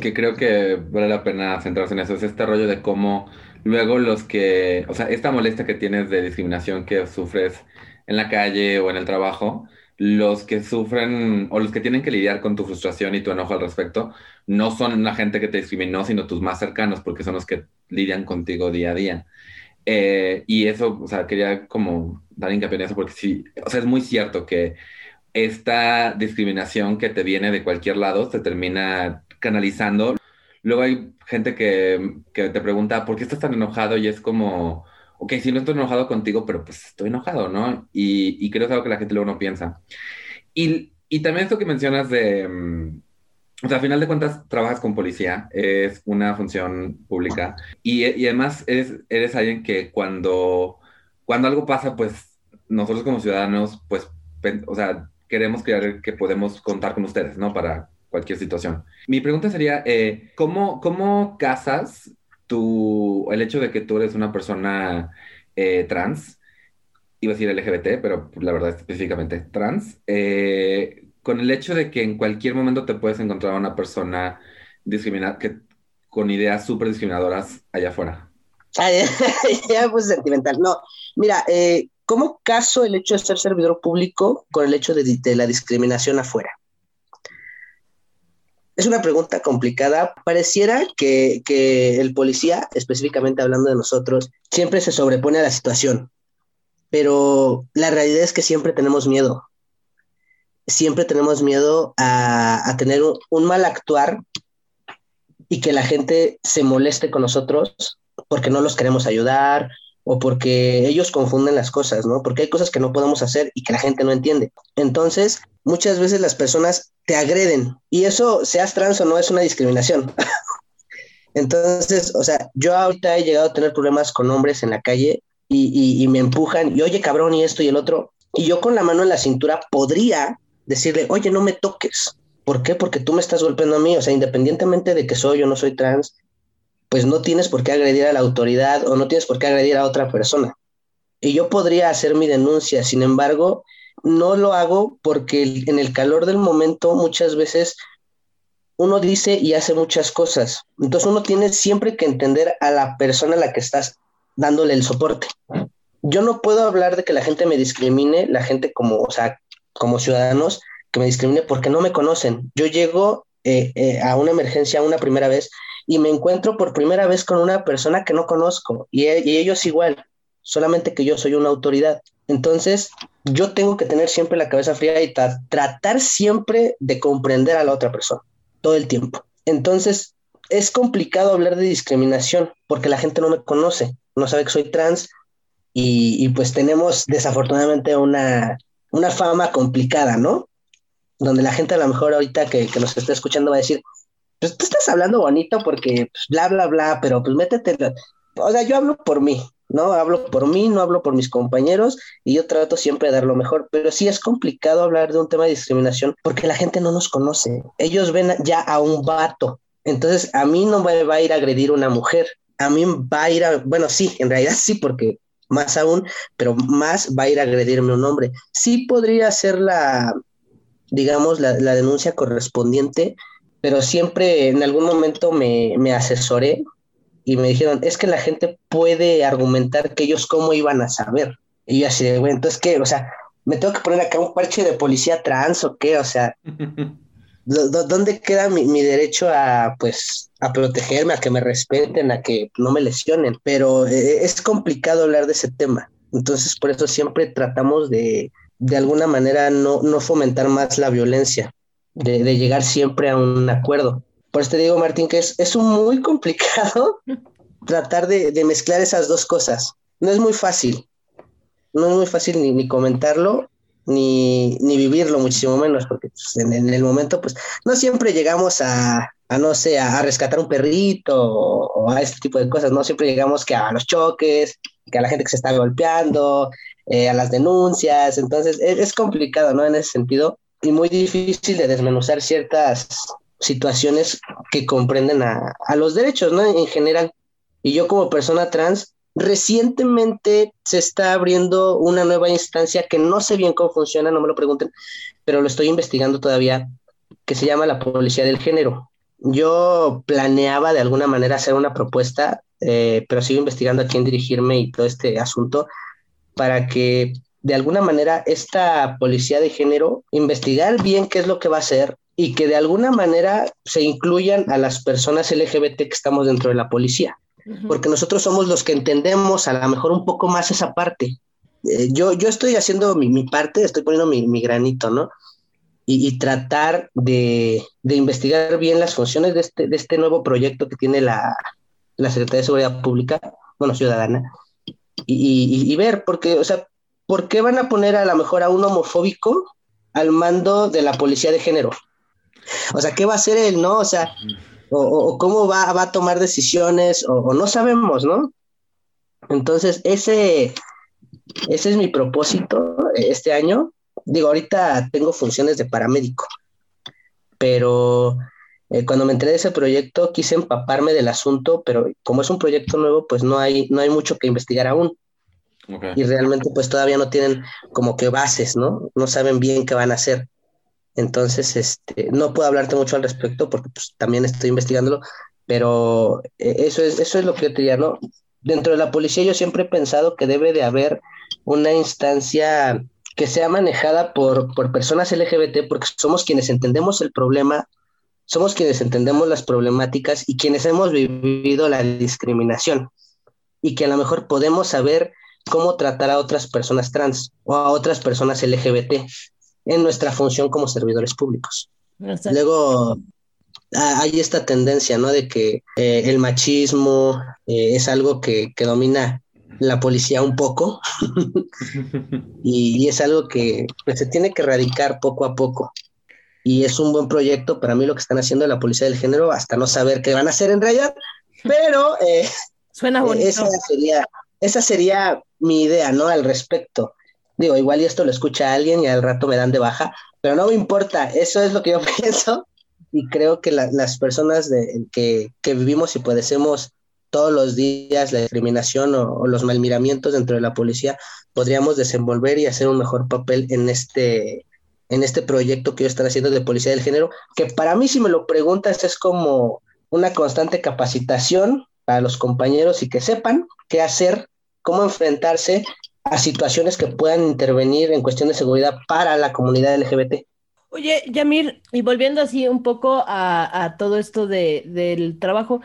que creo que vale la pena centrarse en eso es este rollo de cómo luego los que, o sea, esta molestia que tienes de discriminación que sufres en la calle o en el trabajo, los que sufren o los que tienen que lidiar con tu frustración y tu enojo al respecto, no son la gente que te discriminó, sino tus más cercanos, porque son los que lidian contigo día a día. Eh, y eso, o sea, quería como dar hincapié en eso porque sí, o sea, es muy cierto que esta discriminación que te viene de cualquier lado se termina canalizando. Luego hay gente que, que te pregunta, ¿por qué estás tan enojado? Y es como, ok, si no estoy enojado contigo, pero pues estoy enojado, ¿no? Y, y creo que es algo que la gente luego no piensa. Y, y también esto que mencionas de mm, o sea, a final de cuentas, trabajas con policía, es una función pública y, y además eres, eres alguien que cuando, cuando algo pasa, pues nosotros como ciudadanos, pues, o sea, queremos creer que podemos contar con ustedes, ¿no? Para cualquier situación. Mi pregunta sería, eh, ¿cómo, ¿cómo casas tu, el hecho de que tú eres una persona eh, trans? Iba a decir LGBT, pero la verdad específicamente trans. Eh, con el hecho de que en cualquier momento te puedes encontrar una persona discriminada, que, con ideas súper discriminadoras allá afuera. <laughs> ya pues sentimental. No, mira, eh, ¿cómo caso el hecho de ser servidor público con el hecho de la discriminación afuera? Es una pregunta complicada. Pareciera que, el policía, específicamente hablando de nosotros, siempre se sobrepone a la situación, pero la realidad es que siempre tenemos miedo. Siempre tenemos miedo a, tener un mal actuar y que la gente se moleste con nosotros porque no los queremos ayudar o porque ellos confunden las cosas, ¿no? Porque hay cosas que no podemos hacer y que la gente no entiende. Entonces, muchas veces las personas te agreden y eso, seas trans o no, es una discriminación. <laughs> Entonces, o sea, yo ahorita he llegado a tener problemas con hombres en la calle y, me empujan y oye cabrón y esto y el otro. Y yo con la mano en la cintura podría decirle, oye, no me toques. ¿Por qué? Porque tú me estás golpeando a mí. O sea, independientemente de que soy o no soy trans, pues no tienes por qué agredir a la autoridad o no tienes por qué agredir a otra persona. Y yo podría hacer mi denuncia, sin embargo, no lo hago porque en el calor del momento muchas veces uno dice y hace muchas cosas. Entonces uno tiene siempre que entender a la persona a la que estás dándole el soporte. Yo no puedo hablar de que la gente me discrimine, la gente como, o sea, como ciudadanos, que me discrimine porque no me conocen. Yo llego eh, eh, a una emergencia una primera vez y me encuentro por primera vez con una persona que no conozco y, y ellos igual, solamente que yo soy una autoridad. Entonces, yo tengo que tener siempre la cabeza fría y tra tratar siempre de comprender a la otra persona, todo el tiempo. Entonces, es complicado hablar de discriminación porque la gente no me conoce, no sabe que soy trans y, y pues tenemos desafortunadamente una, una fama complicada, ¿no? Donde la gente a lo mejor ahorita que, que nos está escuchando va a decir, pues tú estás hablando bonito porque pues, bla, bla, bla, pero pues métete. O sea, yo hablo por mí, ¿no? Hablo por mí, no hablo por mis compañeros y yo trato siempre de dar lo mejor, pero sí es complicado hablar de un tema de discriminación porque la gente no nos conoce. Ellos ven ya a un vato. Entonces, a mí no me va a ir a agredir una mujer. A mí va a ir a, bueno, sí, en realidad sí, porque más aún, pero más va a ir a agredirme un hombre. Sí podría ser la, digamos, la, la denuncia correspondiente pero siempre en algún momento me, me asesoré y me dijeron, es que la gente puede argumentar que ellos cómo iban a saber. Y yo así de, bueno, entonces, ¿qué? O sea, ¿me tengo que poner acá un parche de policía trans o qué? O sea, <laughs> ¿dónde queda mi, mi, derecho a, pues, a protegerme, a que me respeten, a que no me lesionen? Pero eh, es complicado hablar de ese tema. Entonces, por eso siempre tratamos de, de alguna manera, no, no fomentar más la violencia de, llegar siempre a un acuerdo. Por eso te digo, Martín, que es, es muy <laughs> complicado tratar de, de, mezclar esas dos cosas. No es muy fácil. No es muy fácil ni, ni comentarlo, ni, ni, vivirlo, muchísimo menos, porque pues, en, el momento, pues, no siempre llegamos a, a no sé, a, rescatar un perrito o, a este tipo de cosas, no siempre llegamos que a los choques, que a la gente que se está golpeando, eh, a las denuncias, entonces es, es complicado, ¿no? En ese sentido, y muy difícil de desmenuzar ciertas situaciones que comprenden a, a, los derechos, ¿no? En general. Y yo como persona trans, recientemente se está abriendo una nueva instancia que no sé bien cómo funciona, no me lo pregunten, pero lo estoy investigando todavía, que se llama la Policía del Género. Yo planeaba de alguna manera hacer una propuesta, eh, pero sigo investigando a quién dirigirme y todo este asunto para que de alguna manera esta policía de género investigar bien qué es lo que va a hacer y que de alguna manera se incluyan a las personas LGBT que estamos dentro de la policía, uh -huh. porque nosotros somos los que entendemos a lo mejor un poco más esa parte. Eh, yo, yo estoy haciendo mi, mi parte, estoy poniendo mi, mi granito, ¿no? Y, y tratar de, de, investigar bien las funciones de este, de este nuevo proyecto que tiene la, la Secretaría de Seguridad Pública, bueno, ciudadana, y, y, y ver, porque, o sea, ¿por qué van a poner a lo mejor a un homofóbico al mando de la policía de género? O sea, ¿qué va a hacer él, no? O sea, o, cómo va, va, a tomar decisiones, o, o, no sabemos, ¿no? Entonces, ese, ese es mi propósito este año. Digo, ahorita tengo funciones de paramédico, pero eh, cuando me enteré de ese proyecto quise empaparme del asunto, pero como es un proyecto nuevo, pues no hay, no hay mucho que investigar aún. Okay. Y realmente pues todavía no tienen como que bases, ¿no? No saben bien qué van a hacer. Entonces, este, no puedo hablarte mucho al respecto porque pues, también estoy investigándolo, pero eh, eso es, eso es lo que yo te diría, ¿no? dentro de la policía yo siempre he pensado que debe de haber una instancia que sea manejada por, por personas LGBT porque somos quienes entendemos el problema, somos quienes entendemos las problemáticas y quienes hemos vivido la discriminación y que a lo mejor podemos saber cómo tratar a otras personas trans o a otras personas LGBT en nuestra función como servidores públicos. Luego hay esta tendencia, ¿no? De que eh, el machismo eh, es algo que, domina la policía un poco <laughs> y, es algo que pues, se tiene que erradicar poco a poco. Y es un buen proyecto para mí lo que están haciendo la policía del género, hasta no saber qué van a hacer en realidad, pero eh, Suena bonito. Esa sería, esa sería mi idea, ¿no? Al respecto. Digo, igual y esto lo escucha alguien y al rato me dan de baja, pero no me importa, eso es lo que yo <laughs> pienso y creo que las personas de, que, que, vivimos y padecemos todos los días la discriminación o, los malmiramientos dentro de la policía, podríamos desenvolver y hacer un mejor papel en este, en este proyecto que ellos están haciendo de policía del género, que para mí, si me lo preguntas, es como una constante capacitación para los compañeros y que sepan qué hacer, cómo enfrentarse a situaciones que puedan intervenir en cuestión de seguridad para la comunidad LGBT. Oye, Yamir, y volviendo así un poco a, todo esto de, del trabajo,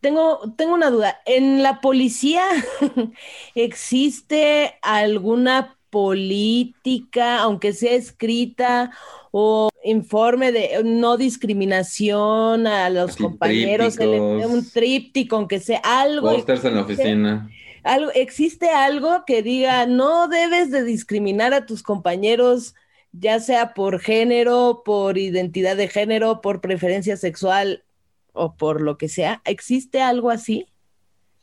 tengo, tengo una duda. ¿En la policía <laughs> existe alguna política, aunque sea escrita, o informe de no discriminación a los compañeros, un tríptico, aunque sea algo. Pósters en la oficina. Algo, ¿Existe algo que diga no debes de discriminar a tus compañeros, ya sea por género, por identidad de género, por preferencia sexual o por lo que sea? ¿Existe algo así?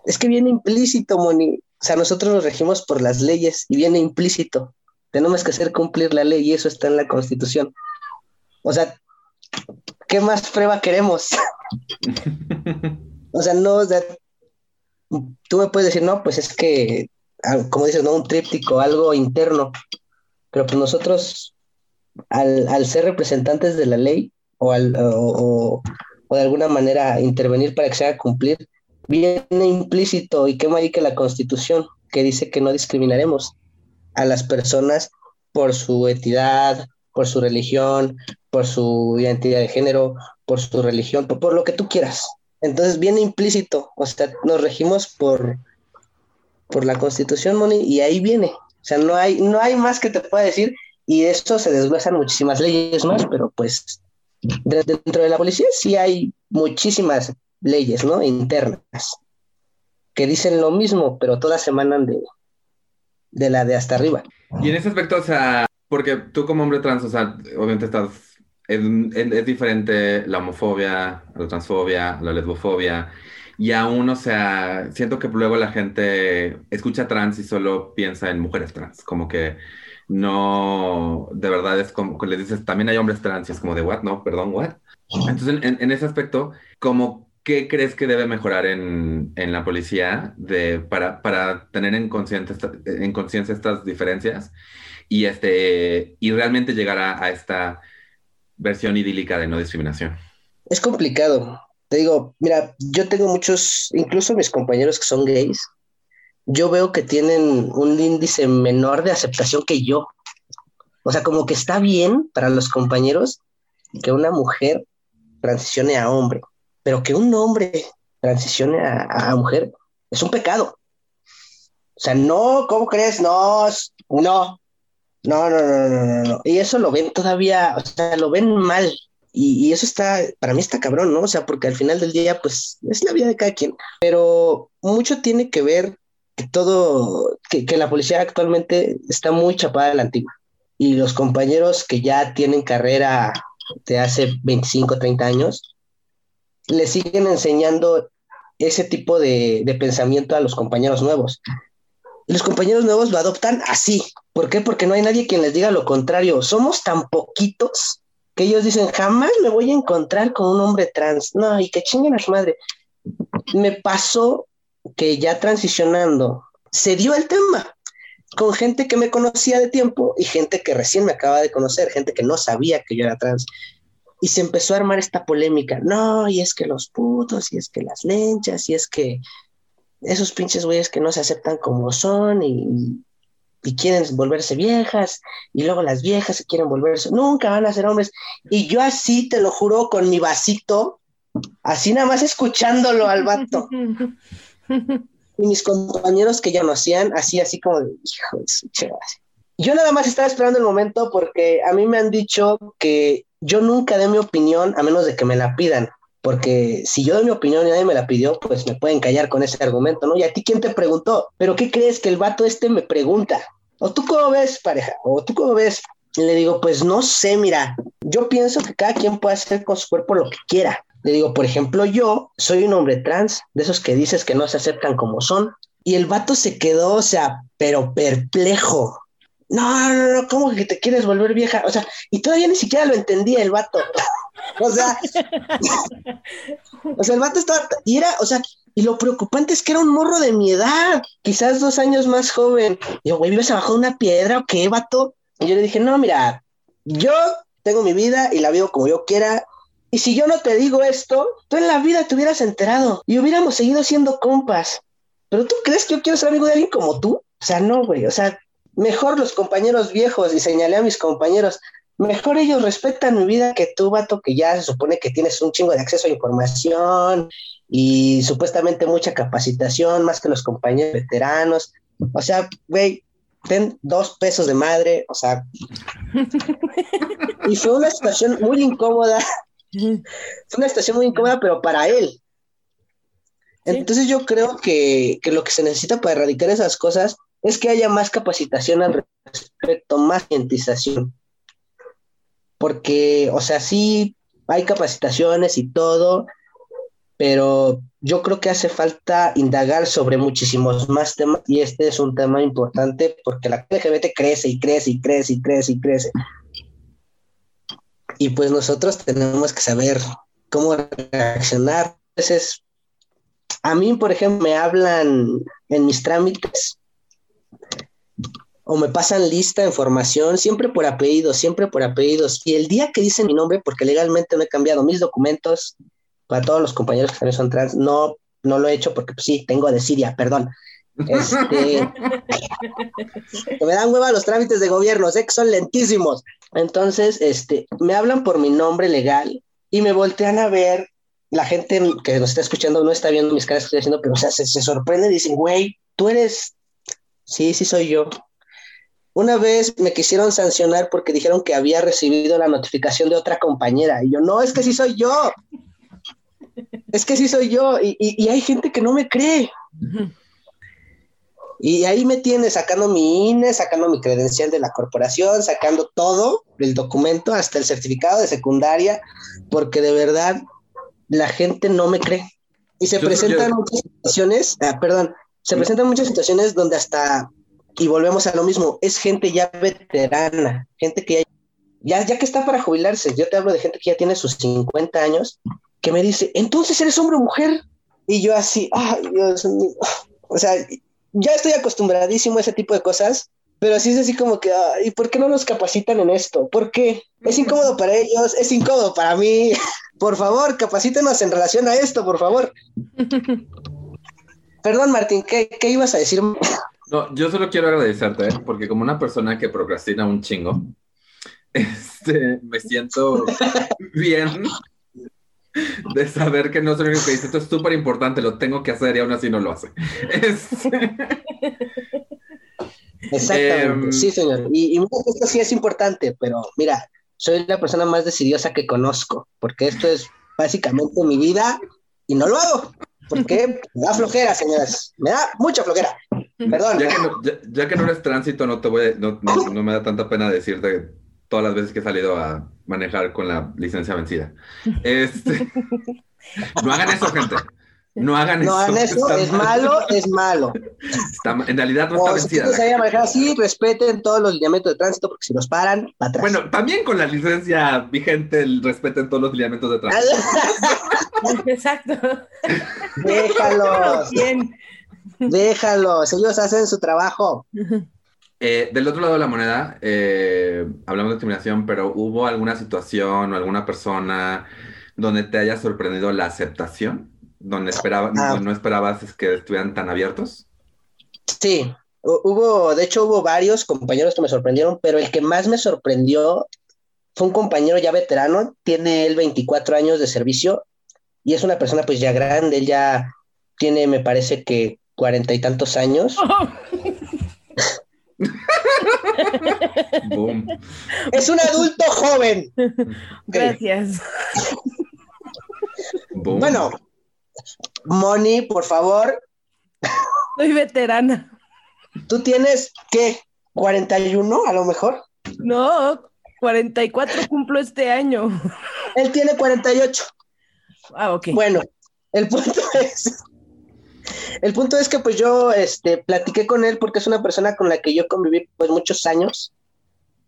Es que viene implícito, Moni. O sea, nosotros nos regimos por las leyes y viene implícito. Tenemos que hacer cumplir la ley y eso está en la Constitución. O sea, ¿qué más prueba queremos? <laughs> o sea, no, o sea, tú me puedes decir, no, pues es que, ah, como dices, no, un tríptico, algo interno, pero pues nosotros, al, ser representantes de la ley o, al, o, o, de alguna manera intervenir para que se haga cumplir, viene implícito y quema ahí que la constitución que dice que no discriminaremos a las personas por su entidad, por su religión, por su identidad de género, por su religión, por, lo que tú quieras. Entonces viene implícito, o sea, nos regimos por, por la constitución, Moni, y ahí viene. O sea, no hay, no hay más que te pueda decir, y de esto se desglosan muchísimas leyes más, pero pues dentro de la policía sí hay muchísimas leyes, ¿no? Internas, que dicen lo mismo, pero todas emanan de, de la de hasta arriba. Y en ese aspecto, o sea, porque tú como hombre trans, o sea, obviamente estás, es, es, diferente la homofobia, la transfobia, la lesbofobia, y aún, o sea, siento que luego la gente escucha trans y solo piensa en mujeres trans, como que no, de verdad es como, le dices, también hay hombres trans y es como de, what, no, perdón, what. Entonces, en, en ese aspecto, como ¿qué crees que debe mejorar en, en la policía de, para, para tener en conciencia en conciencia estas diferencias y, este, y realmente llegar a, esta versión idílica de no discriminación? Es complicado. Te digo, mira, yo tengo muchos, incluso mis compañeros que son gays, yo veo que tienen un índice menor de aceptación que yo. O sea, como que está bien para los compañeros que una mujer transicione a hombre, pero que un hombre transicione a, mujer es un pecado. O sea, no, ¿cómo crees? No, no, no, no, no, no, no. Y eso lo ven todavía, o sea, lo ven mal. Y, eso está, para mí está cabrón, ¿no? O sea, porque al final del día, pues, es la vida de cada quien. Pero mucho tiene que ver que todo, que, que la policía actualmente está muy chapada a la antigua. Y los compañeros que ya tienen carrera de hace 25, 30 años, le siguen enseñando ese tipo de, de pensamiento a los compañeros nuevos los compañeros nuevos lo adoptan así. ¿Por qué? Porque no hay nadie quien les diga lo contrario. Somos tan poquitos que ellos dicen, jamás me voy a encontrar con un hombre trans. No, y que chinguen a su madre. Me pasó que ya transicionando, se dio el tema con gente que me conocía de tiempo y gente que recién me acaba de conocer, gente que no sabía que yo era trans. Y se empezó a armar esta polémica. No, y es que los putos, y es que las lenchas, y es que esos pinches güeyes que no se aceptan como son y, y quieren volverse viejas, y luego las viejas se quieren volverse, nunca van a ser hombres. Y yo así, te lo juro, con mi vasito, así nada más escuchándolo al vato. <laughs> y mis compañeros que ya no hacían, así, así como de, hijo de su Yo nada más estaba esperando el momento porque a mí me han dicho que yo nunca dé mi opinión a menos de que me la pidan. Porque si yo doy mi opinión y nadie me la pidió, pues me pueden callar con ese argumento, ¿no? ¿Y a ti quién te preguntó? ¿Pero qué crees que el vato este me pregunta? ¿O tú cómo ves, pareja? ¿O tú cómo ves? Y le digo, pues no sé, mira, yo pienso que cada quien puede hacer con su cuerpo lo que quiera. Le digo, por ejemplo, yo soy un hombre trans, de esos que dices que no se aceptan como son. Y el vato se quedó, o sea, pero perplejo. No, no, no, ¿cómo que te quieres volver vieja? O sea, y todavía ni siquiera lo entendía el vato. <laughs> o sea, o sea, el vato estaba, y era, o sea, y lo preocupante es que era un morro de mi edad, quizás dos años más joven. Y yo, güey, ¿vives abajo de una piedra o qué, vato? Y yo le dije, no, mira, yo tengo mi vida y la vivo como yo quiera. Y si yo no te digo esto, tú en la vida te hubieras enterado y hubiéramos seguido siendo compas. Pero tú crees que yo quiero ser amigo de alguien como tú? O sea, no, güey. O sea, mejor los compañeros viejos, y señalé a mis compañeros, mejor ellos respetan mi vida que tú, vato, que ya se supone que tienes un chingo de acceso a información y supuestamente mucha capacitación, más que los compañeros veteranos. O sea, güey, ten dos pesos de madre, o sea. <laughs> y fue una situación muy incómoda. fue una situación muy incómoda, pero para él. Entonces yo creo que, que lo que se necesita para erradicar esas cosas es que haya más capacitación al respecto, más cientización. Porque, o sea, sí hay capacitaciones y todo, pero yo creo que hace falta indagar sobre muchísimos más temas y este es un tema importante porque la LGBT crece y crece y crece y crece y crece. Y pues nosotros tenemos que saber cómo reaccionar. Entonces, a mí, por ejemplo, me hablan en mis trámites o me pasan lista de información, siempre por apellidos, siempre por apellidos. Y el día que dicen mi nombre, porque legalmente no he cambiado mis documentos, para todos los compañeros que también son trans, no, no lo he hecho porque pues, sí, tengo de Siria, perdón. Este, <laughs> me dan hueva los trámites de gobierno, sé que son lentísimos. Entonces, este, me hablan por mi nombre legal y me voltean a ver. La gente que nos está escuchando no está viendo mis caras que estoy haciendo, pero o sea, se, se sorprende y dicen, güey, tú eres Sí, sí soy yo. Una vez me quisieron sancionar porque dijeron que había recibido la notificación de otra compañera. Y yo, no, es que sí soy yo. Es que sí soy yo. Y, hay gente que no me cree. Y ahí me tiene sacando mi INE, sacando mi credencial de la corporación, sacando todo, el documento, hasta el certificado de secundaria, porque de verdad la gente no me cree. Y se presentan muchas situaciones, ah, perdón, se presentan muchas situaciones donde hasta, y volvemos a lo mismo, es gente ya veterana, gente que ya, ya, que está para jubilarse, yo te hablo de gente que ya tiene sus 50 años, que me dice, entonces eres hombre o mujer. Y yo así, ay, Dios mío. O sea, ya estoy acostumbradísimo a ese tipo de cosas, pero así es así como que, ¿y por qué no nos capacitan en esto? ¿Por qué? Es incómodo para ellos, es incómodo para mí. Por favor, capacítenos en relación a esto, por favor. <laughs> Perdón, Martín, ¿qué, ibas a decir? No, yo solo quiero agradecerte, ¿eh? porque como una persona que procrastina un chingo, <laughs> este, me siento bien de saber que no soy lo que dice, esto es súper importante, lo tengo que hacer y aún así no lo hace. <laughs> Este, Exactamente, em, sí, señor. Y, y esto sí es importante, pero mira, soy la persona más decidiosa que conozco, porque esto es básicamente mi vida y no lo hago. Porque me da flojera, señoras. Me da mucha flojera. Perdón. Ya que no, eres tránsito, no te voy no, me da tanta pena decirte todas las veces que he salido a manejar con la licencia vencida. Este, <laughs> no hagan eso, gente. No hagan no eso. Hagan eso es malo, es malo. en realidad no está vencida. Si a manejar así, respeten todos los lineamientos de tránsito, porque si los paran, para atrás. Bueno, también con la licencia vigente, respeten todos los lineamientos de tránsito. <laughs> Exacto. Déjalos. Bien. Déjalos, ellos hacen su trabajo. Eh, del otro lado de la moneda, eh, hablamos de discriminación, pero ¿hubo alguna situación o alguna persona donde te haya sorprendido la aceptación donde, esperaba, Ah. no esperabas es que estuvieran tan abiertos. Sí, hu- hubo, de hecho hubo varios compañeros que me sorprendieron, pero el que más me sorprendió fue un compañero ya veterano, tiene él 24 años de servicio y es una persona pues ya grande, él ya tiene, me parece que cuarenta y tantos años. <laughs> Boom. Es un adulto joven. Gracias. Boom. Bueno, Moni, por favor, Soy veterana. tú tienes, ¿qué? ¿41 a lo mejor? No, 44 cumplo este año. Él tiene 48. Ah, ok. Bueno, el punto <laughs> es, el punto es que pues yo este, platiqué con él porque es una persona con la que yo conviví pues muchos años,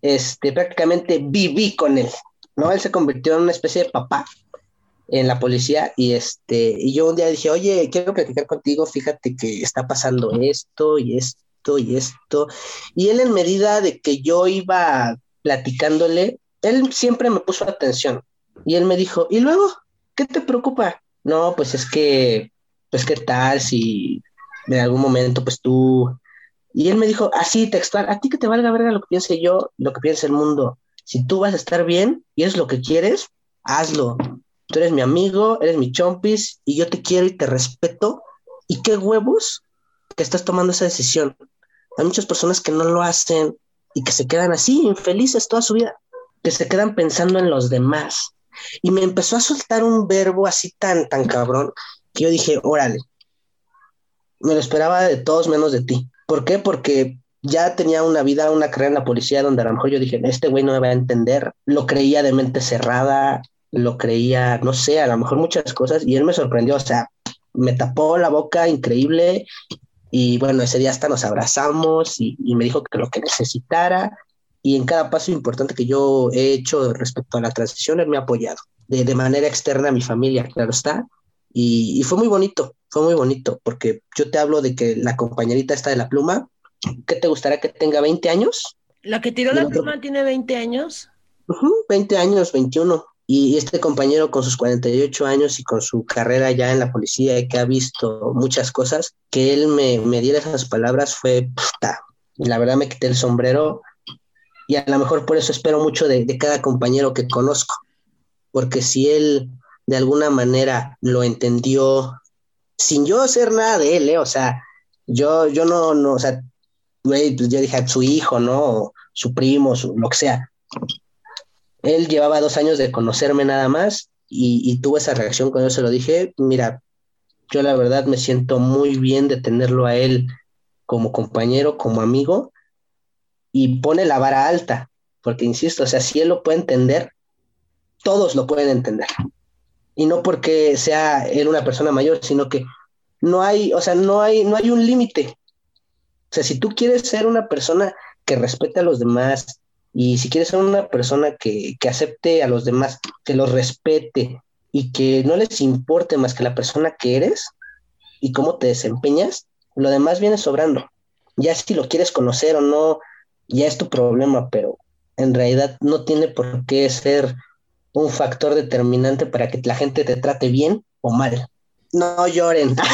este, prácticamente viví con él, ¿no? Él se convirtió en una especie de papá en la policía y este, y yo un día dije, oye, quiero platicar contigo, fíjate que está pasando esto y esto y esto, y él en medida de que yo iba platicándole, él siempre me puso atención y él me dijo, ¿y luego? ¿qué te preocupa? No, pues es que, pues qué tal si en algún momento, pues tú... Y él me dijo, así textual, a ti que te valga verga lo que piense yo, lo que piense el mundo. Si tú vas a estar bien y es lo que quieres, hazlo. Tú eres mi amigo, eres mi chompis y yo te quiero y te respeto. Y qué huevos que estás tomando esa decisión. Hay muchas personas que no lo hacen y que se quedan así, infelices toda su vida, que se quedan pensando en los demás y me empezó a soltar un verbo así tan, tan cabrón, que yo dije, órale, me lo esperaba de todos menos de ti. ¿Por qué? Porque ya tenía una vida, una carrera en la policía donde a lo mejor yo dije, este güey no me va a entender, lo creía de mente cerrada, lo creía, no sé, a lo mejor muchas cosas, y él me sorprendió, o sea, me tapó la boca increíble, y bueno, ese día hasta nos abrazamos y, y me dijo que lo que necesitara, y en cada paso importante que yo he hecho respecto a la transición, él me ha apoyado. De, de manera externa a mi familia, claro está. Y, y, fue muy bonito, fue muy bonito, porque yo te hablo de que la compañerita esta de la pluma, ¿qué te gustaría que tenga 20 años? ¿La que tiró la pluma tiene 20 años? Uh -huh, 20 años, 21. Y este compañero con sus 48 años y con su carrera ya en la policía que ha visto muchas cosas, que él me, me diera esas palabras fue, puta, la verdad me quité el sombrero y a lo mejor por eso espero mucho de, de, cada compañero que conozco, porque si él de alguna manera lo entendió sin yo hacer nada de él, ¿eh? o sea, yo, yo no, no, o sea, pues yo dije su hijo, ¿no? Su primo, su, lo que sea. Él llevaba dos años de conocerme nada más y, tuvo esa reacción cuando yo se lo dije, mira, yo la verdad me siento muy bien de tenerlo a él como compañero, como amigo, y pone la vara alta, porque insisto, o sea, si él lo puede entender, todos lo pueden entender. Y no porque sea él una persona mayor, sino que no hay, o sea, no hay, no hay un límite. O sea, si tú quieres ser una persona que respete a los demás y si quieres ser una persona que, que acepte a los demás, que los respete y que no les importe más que la persona que eres y cómo te desempeñas, lo demás viene sobrando. Ya si lo quieres conocer o no, ya es tu problema, pero en realidad no tiene por qué ser un factor determinante para que la gente te trate bien o mal. No lloren. <laughs>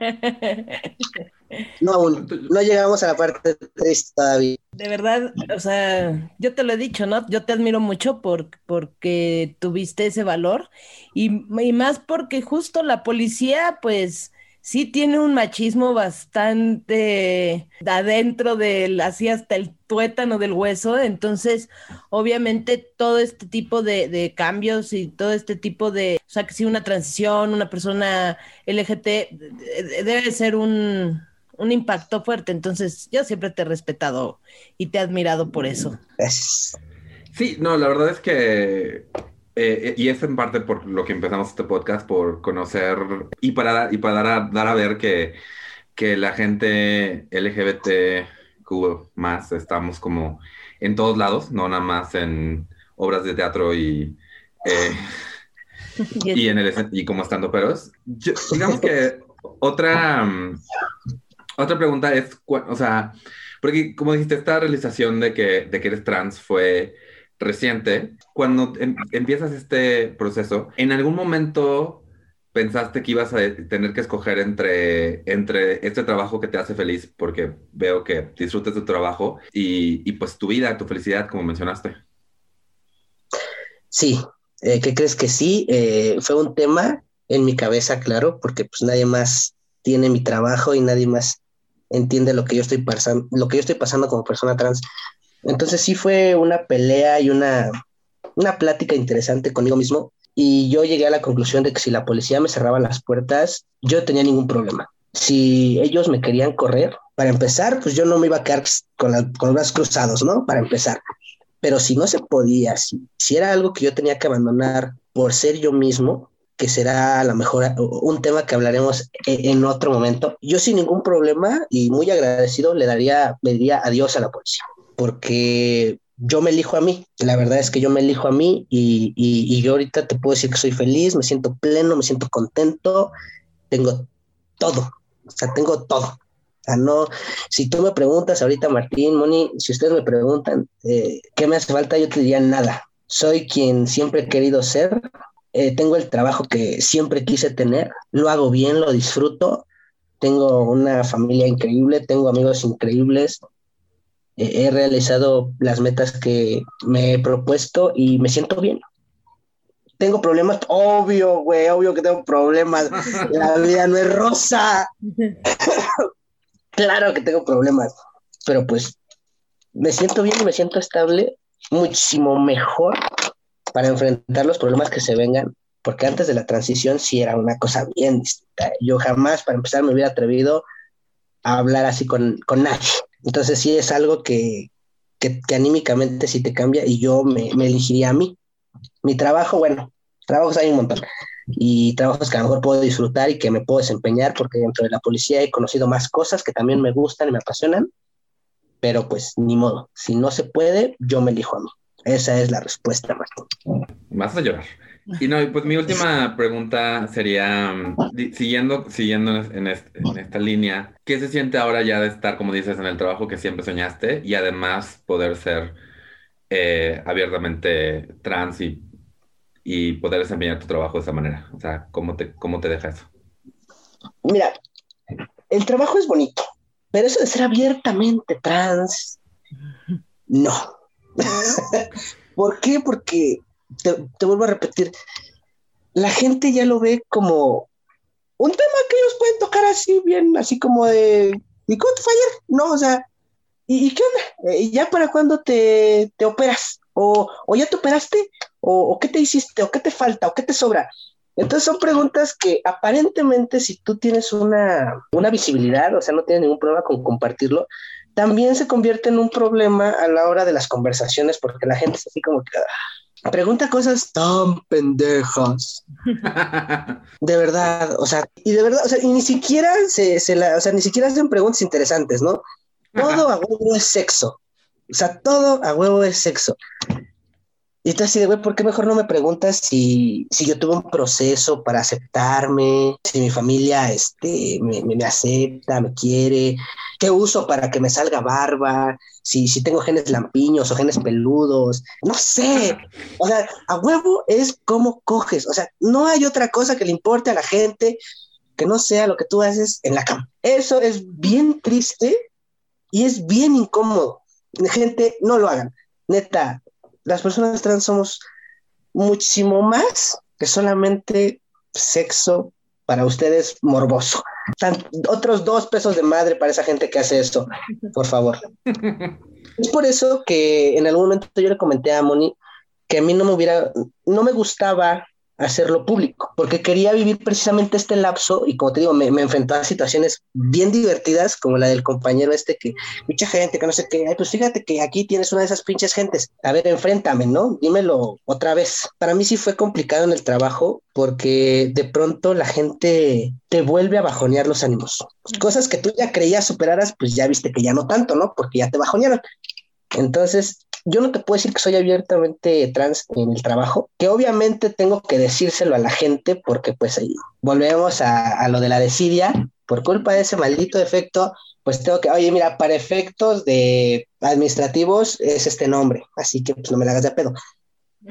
<laughs> no aún, no llegamos a la parte triste todavía. De verdad, o sea, yo te lo he dicho, ¿no? Yo te admiro mucho por, porque tuviste ese valor y, y más porque justo la policía, pues sí tiene un machismo bastante adentro del, así hasta el tuétano del hueso, entonces obviamente todo este tipo de, de, cambios y todo este tipo de, o sea, que si una transición, una persona LGT, debe ser un, un impacto fuerte, entonces yo siempre te he respetado y te he admirado por eso. Sí, no, la verdad es que eh, y es en parte por lo que empezamos este podcast, por conocer y para, y para dar, a, dar a ver que, que la gente LGBTQ más estamos como en todos lados, no nada más en obras de teatro y, eh, <laughs> y, en el, y como estando peros. Yo, digamos que otra, otra pregunta es, o sea, porque como dijiste, esta realización de que, de que eres trans fue reciente, cuando em, empiezas este proceso, ¿en algún momento pensaste que ibas a tener que escoger entre, entre este trabajo que te hace feliz, porque veo que disfrutas tu trabajo, y, y pues tu vida, tu felicidad, como mencionaste? Sí, eh, ¿qué crees que sí? Eh, fue un tema en mi cabeza, claro, porque pues nadie más tiene mi trabajo y nadie más entiende lo que yo estoy pasando, lo que yo estoy pasando como persona trans. Entonces sí fue una pelea y una, una plática interesante conmigo mismo y yo llegué a la conclusión de que si la policía me cerraba las puertas, yo no tenía ningún problema. Si ellos me querían correr, para empezar, pues yo no me iba a quedar con, con los brazos cruzados, ¿no? Para empezar. Pero si no se podía, si era algo que yo tenía que abandonar por ser yo mismo, que será a lo mejor un tema que hablaremos e, en otro momento. Yo sin ningún problema y muy agradecido le daría, le diría adiós a la policía, porque yo me elijo a mí. La verdad es que yo me elijo a mí y, y, yo ahorita te puedo decir que soy feliz, me siento pleno, me siento contento, tengo todo, o sea, tengo todo. O sea, no, si tú me preguntas ahorita, Martín, Moni, si ustedes me preguntan eh, qué me hace falta, yo te diría nada. Soy quien siempre he querido ser, eh, tengo el trabajo que siempre quise tener, lo hago bien, lo disfruto, tengo una familia increíble, tengo amigos increíbles, he realizado las metas que me he propuesto y me siento bien. Tengo problemas, obvio, güey, obvio que tengo problemas. <laughs> La vida no es rosa. <laughs> claro que tengo problemas, pero pues me siento bien y me siento estable, muchísimo mejor para enfrentar los problemas que se vengan, porque antes de la transición sí era una cosa bien distinta. Yo jamás, para empezar, me hubiera atrevido a hablar así con, con nadie entonces sí es algo que, que, anímicamente sí te cambia y yo me, elegiría a mí. Mi trabajo, bueno, trabajos hay un montón y trabajos que a lo mejor puedo disfrutar y que me puedo desempeñar porque dentro de la policía he conocido más cosas que también me gustan y me apasionan, pero pues ni modo, si no se puede, yo me elijo a mí. Esa es la respuesta, Martín. Vas a llorar. Y no, pues mi última pregunta sería, siguiendo, siguiendo en, esta línea, ¿qué se siente ahora ya de estar, como dices, en el trabajo que siempre soñaste y además poder ser eh, abiertamente trans y, y poder desempeñar tu trabajo de esa manera? O sea, ¿cómo te, cómo te deja eso? Mira, el trabajo es bonito, pero eso de ser abiertamente trans, no. <laughs> ¿Por qué? Porque te, vuelvo a repetir, la gente ya lo ve como un tema que ellos pueden tocar así, bien, así como de, ¿y cómo te ayer? No, o sea, ¿y, qué onda? ¿Y eh, ya para cuándo te, te operas? ¿O, ¿O, ya te operaste? ¿O, ¿O, qué te hiciste? ¿O qué te falta? ¿O qué te sobra? Entonces son preguntas que aparentemente si tú tienes una, una visibilidad, o sea, no tienes ningún problema con compartirlo, también se convierte en un problema a la hora de las conversaciones porque la gente es así como que, pregunta cosas tan pendejas. <laughs> de verdad, o sea, y de verdad, o sea, y ni siquiera se, se la, o sea, ni siquiera hacen preguntas interesantes, ¿no? Todo a huevo es sexo. O sea, todo a huevo es sexo. Y tú así de, güey, ¿por qué mejor no me preguntas si, si yo tuve un proceso para aceptarme, si mi familia este, me, me, acepta, me quiere, qué uso para que me salga barba, si, si tengo genes lampiños o genes peludos, no sé. O sea, a huevo es cómo coges. O sea, no hay otra cosa que le importe a la gente que no sea lo que tú haces en la cama. Eso es bien triste y es bien incómodo. Gente, no lo hagan. Neta, las personas trans somos muchísimo más que solamente sexo para ustedes morboso. otros dos pesos de madre para esa gente que hace esto, por favor. es por eso que en algún momento yo le comenté a Moni que a mí no me hubiera, no me gustaba hacerlo público, porque quería vivir precisamente este lapso y como te digo, me, me enfrentó a situaciones bien divertidas, como la del compañero este que mucha gente que no sé qué, pues fíjate que aquí tienes una de esas pinches gentes, a ver, enfréntame, ¿no? Dímelo otra vez. Para mí sí fue complicado en el trabajo porque de pronto la gente te vuelve a bajonear los ánimos. Cosas que tú ya creías superaras, pues ya viste que ya no tanto, ¿no? Porque ya te bajonearon. Entonces, yo no te puedo decir que soy abiertamente trans en el trabajo, que obviamente tengo que decírselo a la gente porque pues ahí volvemos a, lo de la desidia, por culpa de ese maldito efecto, pues tengo que, oye, mira, para efectos de administrativos es este nombre, así que pues no me la hagas de pedo.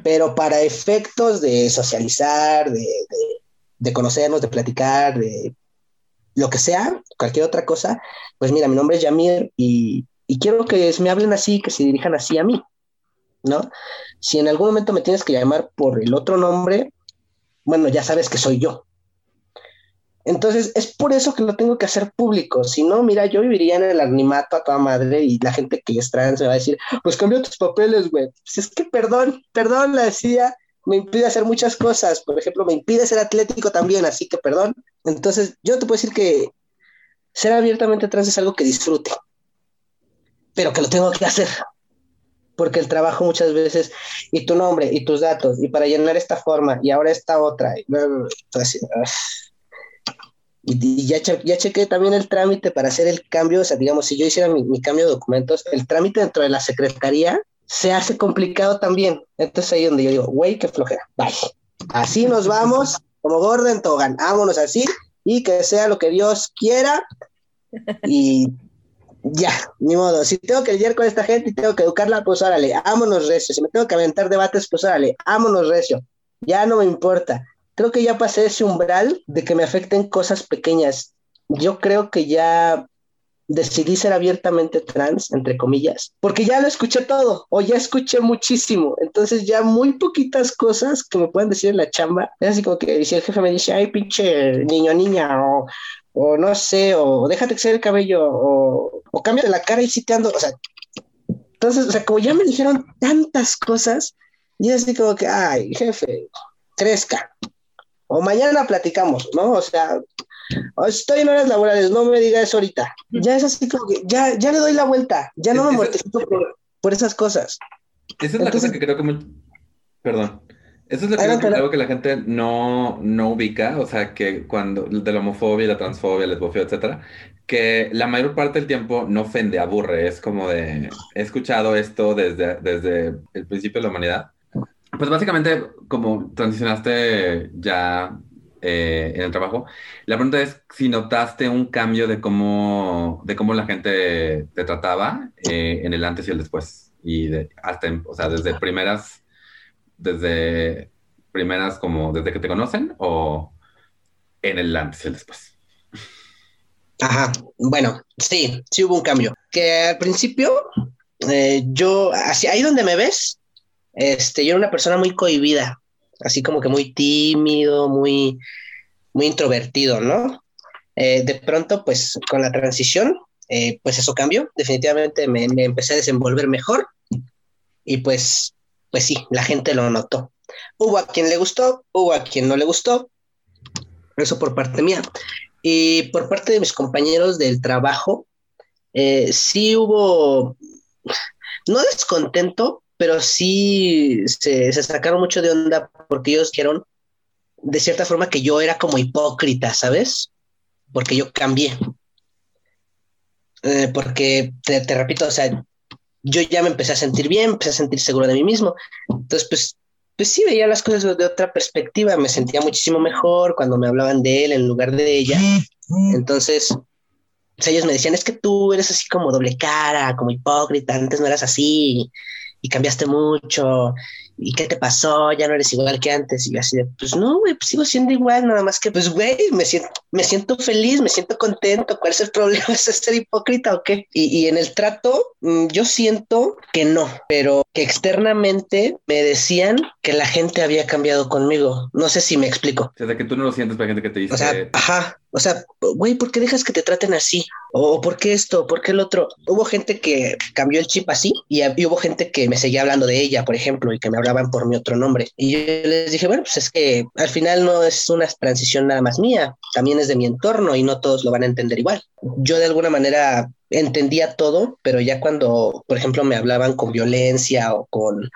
Pero para efectos de socializar, de, de conocernos, de platicar, de lo que sea, cualquier otra cosa, pues mira, mi nombre es Yamir y, y quiero que me hablen así, que se dirijan así a mí, ¿no? Si en algún momento me tienes que llamar por el otro nombre, bueno, ya sabes que soy yo. Entonces, es por eso que lo tengo que hacer público. Si no, mira, yo viviría en el animato a toda madre y la gente que es trans me va a decir, pues cambia tus papeles, güey. Pues es que perdón, perdón, la decía, me impide hacer muchas cosas. Por ejemplo, me impide ser atlético también, así que perdón. Entonces, yo te puedo decir que ser abiertamente trans es algo que disfrute, pero que lo tengo que hacer. Porque el trabajo muchas veces, y tu nombre, y tus datos, y para llenar esta forma, y ahora esta otra, y, y, ya, ya chequé también el trámite para hacer el cambio, o sea, digamos, si yo hiciera mi, mi cambio de documentos, el trámite dentro de la secretaría se hace complicado también. Entonces ahí donde yo digo, güey, qué flojera, bye. Así nos vamos, como Gordon Togan, vámonos así y que sea lo que Dios quiera. Y ya, ni modo. Si tengo que lidiar con esta gente y tengo que educarla, pues órale, vámonos recio. Si me tengo que aventar debates, pues órale, vámonos recio. Ya no me importa. Creo que ya pasé ese umbral de que me afecten cosas pequeñas. Yo creo que ya decidí ser abiertamente trans, entre comillas, porque ya lo escuché todo o ya escuché muchísimo. Entonces ya muy poquitas cosas que me puedan decir en la chamba. Es así como que si el jefe me dice, ay, pinche niño, niña, o, o no sé, o déjate crecer el cabello, o, o cámbiate la cara y si te ando, o sea, entonces, o sea, como ya me dijeron tantas cosas, y es así como que, ay, jefe, crezca. O mañana platicamos, ¿no? O sea, Estoy en horas laborales, no me diga eso ahorita. Ya es así como que ya, ya le doy la vuelta, ya no me mortifico por, esas cosas. Esa es la cosa que creo que... Perdón. Eso es lo que creo que la gente no, no ubica, o sea, que cuando de la homofobia, la transfobia, la lesbofobia, etcétera, que la mayor parte del tiempo no ofende, aburre, es como de, he escuchado esto desde, desde el principio de la humanidad. Pues básicamente, como transicionaste ya eh, en el trabajo. La pregunta es si notaste un cambio de cómo, de cómo la gente te trataba eh, en el antes y el después. Y de, hasta, o sea, desde primeras, desde primeras como desde que te conocen o en el antes y el después. Ajá, bueno, sí, sí hubo un cambio. Que al principio, eh, yo, así, ahí donde me ves, este, yo era una persona muy cohibida, así como que muy tímido, muy, muy introvertido, ¿no? Eh, de pronto, pues con la transición, eh, pues eso cambió, definitivamente me, empecé a desenvolver mejor y pues, pues sí, la gente lo notó. Hubo a quien le gustó, hubo a quien no le gustó, eso por parte mía. Y por parte de mis compañeros del trabajo, eh, sí hubo, no descontento, pero sí se, sacaron mucho de onda porque ellos quieren, de cierta forma, que yo era como hipócrita, ¿sabes? Porque yo cambié. Eh, porque, te, repito, o sea, yo ya me empecé a sentir bien, empecé a sentir seguro de mí mismo. Entonces, pues, pues sí, veía las cosas de otra perspectiva, me sentía muchísimo mejor cuando me hablaban de él en lugar de ella. Entonces, pues, ellos me decían, es que tú eres así como doble cara, como hipócrita, antes no eras así y cambiaste mucho, ¿y qué te pasó? Ya no eres igual que antes. Y así de, pues no, güey, pues sigo siendo igual, nada más que, pues, güey, me siento, me siento feliz, me siento contento. ¿Cuál es el problema? <laughs> ¿Es ser hipócrita o qué? Y, y en el trato, mm, yo siento que no, pero que externamente me decían que la gente había cambiado conmigo. No sé si me explico. O sea, que tú no lo sientes para gente que te dice. O sea, ajá. O sea, güey, ¿por qué dejas que te traten así? ¿O por qué esto? ¿Por qué el otro? Hubo gente que cambió el chip así y, y hubo gente que me seguía hablando de ella, por ejemplo, y que me hablaban por mi otro nombre. Y yo les dije, bueno, pues es que al final no es una transición nada más mía, también es de mi entorno y no todos lo van a entender igual. Yo de alguna manera entendía todo, pero ya cuando, por ejemplo, me hablaban con violencia o con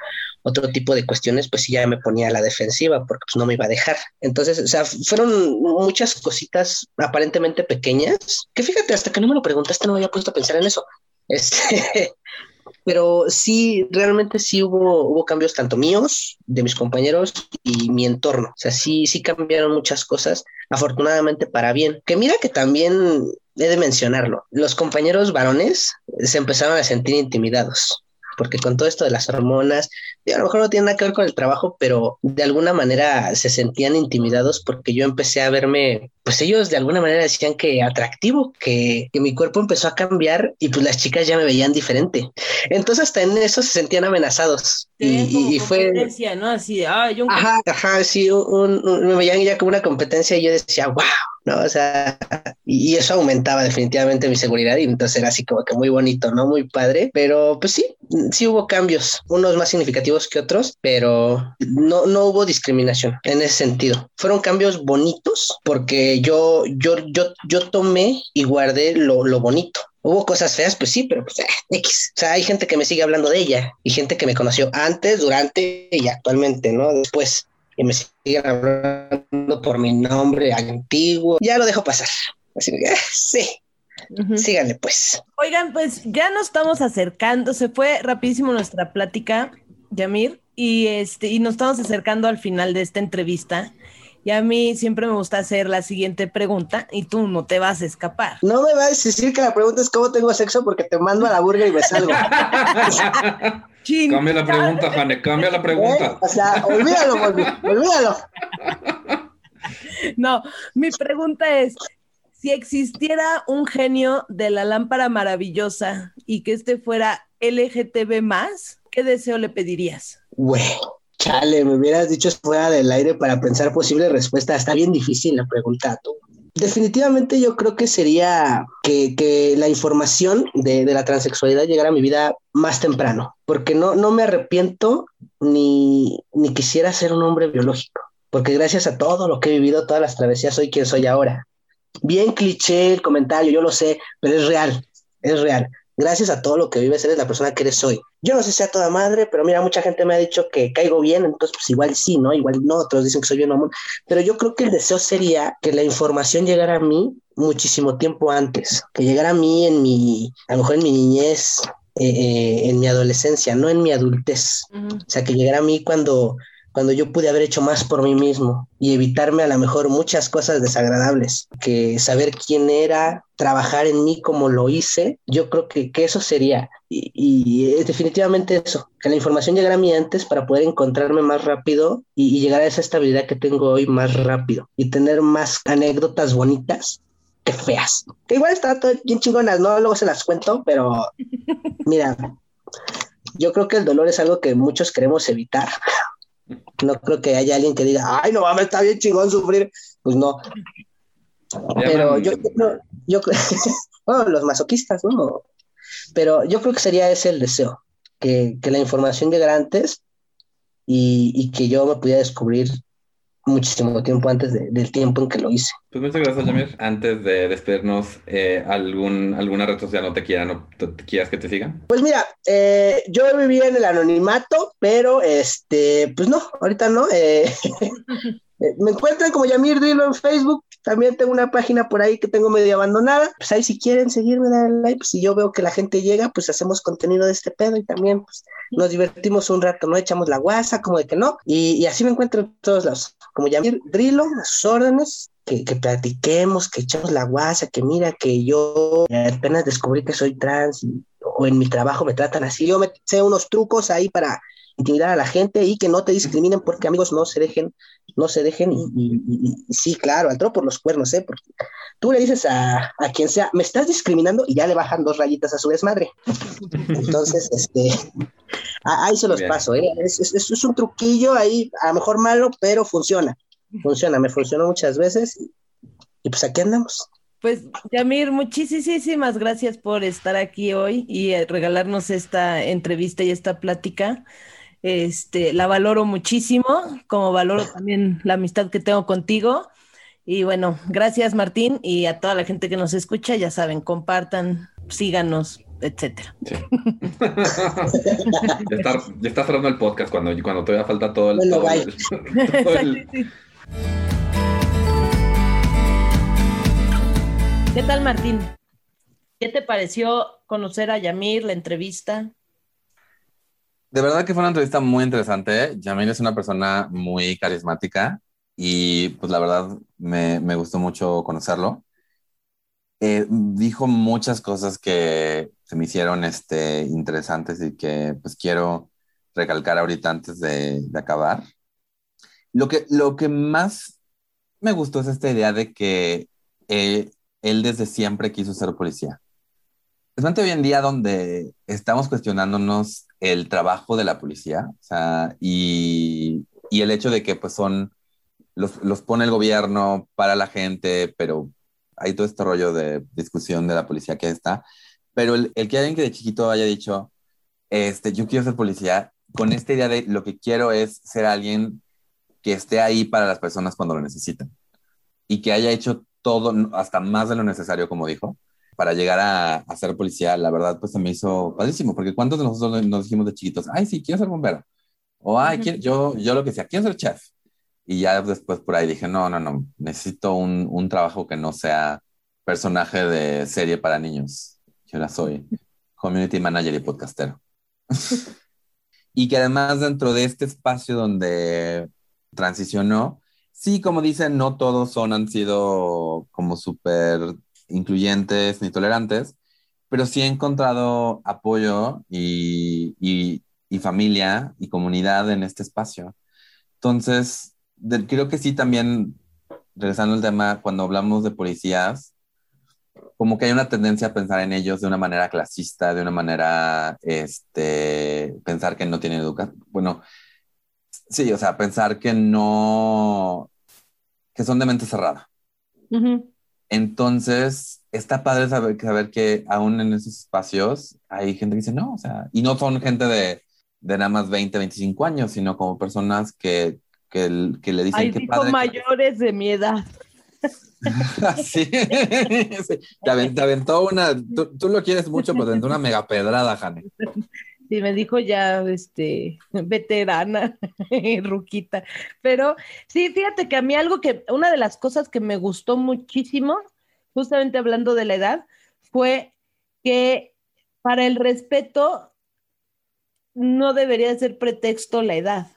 otro tipo de cuestiones, pues ya me ponía a la defensiva porque pues no me iba a dejar. Entonces, o sea, fueron muchas cositas aparentemente pequeñas, que fíjate, hasta que no me lo preguntaste no me había puesto a pensar en eso. Este, <laughs> pero sí, realmente sí hubo, hubo cambios tanto míos, de mis compañeros y mi entorno. O sea, sí, sí cambiaron muchas cosas, afortunadamente para bien. Que mira que también he de mencionarlo, los compañeros varones se empezaron a sentir intimidados. Porque con todo esto de las hormonas, a lo mejor no tiene nada que ver con el trabajo, pero de alguna manera se sentían intimidados porque yo empecé a verme, pues ellos de alguna manera decían que atractivo, que, que mi cuerpo empezó a cambiar y pues las chicas ya me veían diferente. Entonces hasta en eso se sentían amenazados. y, y fue... ¿no? Así ah, yo... Ajá, ajá, sí, un, me veían ya como una competencia y yo decía, wow, ¿no? O sea, y eso aumentaba definitivamente mi seguridad y entonces era así como que muy bonito, ¿no? Muy padre, pero pues sí, sí hubo cambios, unos más significativos que otros, pero no, no hubo discriminación en ese sentido. Fueron cambios bonitos porque yo, yo, yo, yo tomé y guardé lo, lo bonito. Hubo cosas feas, pues sí, pero pues eh, X. O sea, hay gente que me sigue hablando de ella y gente que me conoció antes, durante y actualmente, ¿no? Después y me siguen hablando por mi nombre antiguo, ya lo dejo pasar. Así que, <laughs> sí, síganle pues. Oigan, pues ya nos estamos acercando, se fue rapidísimo nuestra plática, Yamir, y, este, y nos estamos acercando al final de esta entrevista. Y a mí siempre me gusta hacer la siguiente pregunta y tú no te vas a escapar. No me vas a decir que la pregunta es cómo tengo sexo porque te mando a la burger y me salgo. <laughs> cambia la pregunta, Jane, cambia la pregunta. ¿Eh? O sea, olvídalo, olvídalo. No, mi pregunta es, si existiera un genio de la lámpara maravillosa y que este fuera LGTB más, ¿qué deseo le pedirías? Güey, chale, me hubieras dicho fuera del aire para pensar posible respuesta. Está bien difícil la pregunta, tú. Definitivamente yo creo que sería que, la información de, la transexualidad llegara a mi vida más temprano, porque no, no me arrepiento ni, ni quisiera ser un hombre biológico, porque gracias a todo lo que he vivido, todas las travesías, soy quien soy ahora. Bien cliché el comentario, yo lo sé, pero es real, es real gracias a todo lo que vives, eres la persona que eres hoy. Yo no sé si sea toda madre, pero mira, mucha gente me ha dicho que caigo bien, entonces pues igual sí, ¿no? Igual no, otros dicen que soy bien mamón, pero yo creo que el deseo sería que la información llegara a mí muchísimo tiempo antes, que llegara a mí en mi, a lo mejor en mi niñez, eh, eh, en mi adolescencia, no en mi adultez. O sea, que llegara a mí cuando cuando yo pude haber hecho más por mí mismo y evitarme a lo mejor muchas cosas desagradables, que saber quién era, trabajar en mí como lo hice, yo creo que, que eso sería. Y, es definitivamente eso, que la información llegara a mí antes para poder encontrarme más rápido y, llegar a esa estabilidad que tengo hoy más rápido y tener más anécdotas bonitas que feas. Que igual están bien chingonas, ¿no? Luego se las cuento, pero <laughs> mira, yo creo que el dolor es algo que muchos queremos evitar no creo que haya alguien que diga, ay, no mames, está bien chingón sufrir. Pues no. Pero yo, yo, yo, <laughs> bueno, los masoquistas, ¿no? Pero yo creo que sería ese el deseo, que, que la información llegara antes y, y, que yo me pudiera descubrir muchísimo tiempo antes del tiempo en que lo hice. Pues muchas gracias, Jamir. Antes de despedirnos, eh, ¿algún, ¿alguna red social no te quieran o te, quieras que te sigan? Pues mira, eh, yo vivía en el anonimato, pero este, pues no, ahorita no. Eh, <laughs> me encuentran como Yamir Dilo en Facebook, también tengo una página por ahí que tengo medio abandonada. Pues ahí si quieren seguirme, dan like. Pues si yo veo que la gente llega, pues hacemos contenido de este pedo y también pues nos divertimos un rato, ¿no? Echamos la guasa, como de que no. Y, así me encuentro en todos lados. Como Yamir Drilo, a sus órdenes. Que, que, platiquemos, que echemos la guasa, que mira que yo apenas descubrí que soy trans o en mi trabajo me tratan así. Yo me sé unos trucos ahí para intimidar a la gente y que no te discriminen porque amigos no se dejen, no se dejen y, sí, claro, al por los cuernos, ¿eh? Porque tú le dices a, a, quien sea, me estás discriminando y ya le bajan dos rayitas a su desmadre. Entonces, este, ahí se los paso, ¿eh? Es, es, es, un truquillo ahí, a lo mejor malo, pero funciona, funciona, me funcionó muchas veces y pues aquí andamos. Pues, Yamir, muchísimas gracias por estar aquí hoy y eh, regalarnos esta entrevista y esta plática. Este, la valoro muchísimo, como valoro <laughs> también la amistad que tengo contigo. Y bueno, gracias Martín y a toda la gente que nos escucha, ya saben, compartan, síganos, etcétera. <laughs> ya, está, cerrando el podcast cuando, cuando todavía falta todo el... <laughs> ¿Qué tal Martín? ¿Qué te pareció conocer a Yamir, la entrevista? De verdad que fue una entrevista muy interesante. Yamil es una persona muy carismática y pues la verdad me, me gustó mucho conocerlo. Eh, dijo muchas cosas que, se me hicieron este, interesantes y que pues quiero recalcar ahorita antes de, de acabar. Lo que, lo que más me gustó es esta idea de que eh, él desde siempre quiso ser policía. Especialmente hoy en día donde estamos cuestionándonos el trabajo de la policía, y el hecho de que pues son, los, los, pone el gobierno para la gente, pero hay todo este rollo de discusión de la policía que está, pero el, el que alguien que de chiquito haya dicho, este, yo quiero ser policía, con esta idea de lo que quiero es ser alguien que esté ahí para las personas cuando lo necesitan y que haya hecho todo, hasta más de lo necesario, como dijo, para llegar a, a, ser policía, la verdad, pues se me hizo padrísimo, porque ¿cuántos de nosotros nos dijimos de chiquitos, ay, sí, quiero ser bombero? O, ay, quiero, yo, yo lo que sea, quiero ser chef. Y ya después por ahí dije, no, no, no, necesito un, un trabajo que no sea personaje de serie para niños. Yo ahora soy community manager y podcastero. <laughs> y que además dentro de este espacio donde transicionó, sí, como dicen, no todos son, han sido como súper incluyentes ni tolerantes, pero sí he encontrado apoyo y, y, y familia y comunidad en este espacio. Entonces, de, creo que sí también, regresando al tema, cuando hablamos de policías, como que hay una tendencia a pensar en ellos de una manera clasista, de una manera, este, pensar que no tienen educación. Bueno, sí, o sea, pensar que no, que son de mente cerrada. Uh -huh. Entonces, está padre saber, saber, que aún en esos espacios hay gente que dice, no, o sea, y no son gente de, de nada más 20, 25 años, sino como personas que, que, que le dicen Ay, que padre. mayores de mi edad. <laughs> sí. sí. Te, aventó, te, aventó una, tú, tú, lo quieres mucho, pero te aventó una mega pedrada, Jane. <laughs> Sí, me dijo ya, este, <laughs> veterana, <laughs> ruquita. Pero sí, fíjate que a mí algo que, una de las cosas que me gustó muchísimo, justamente hablando de la edad, fue que para el respeto no debería ser pretexto la edad.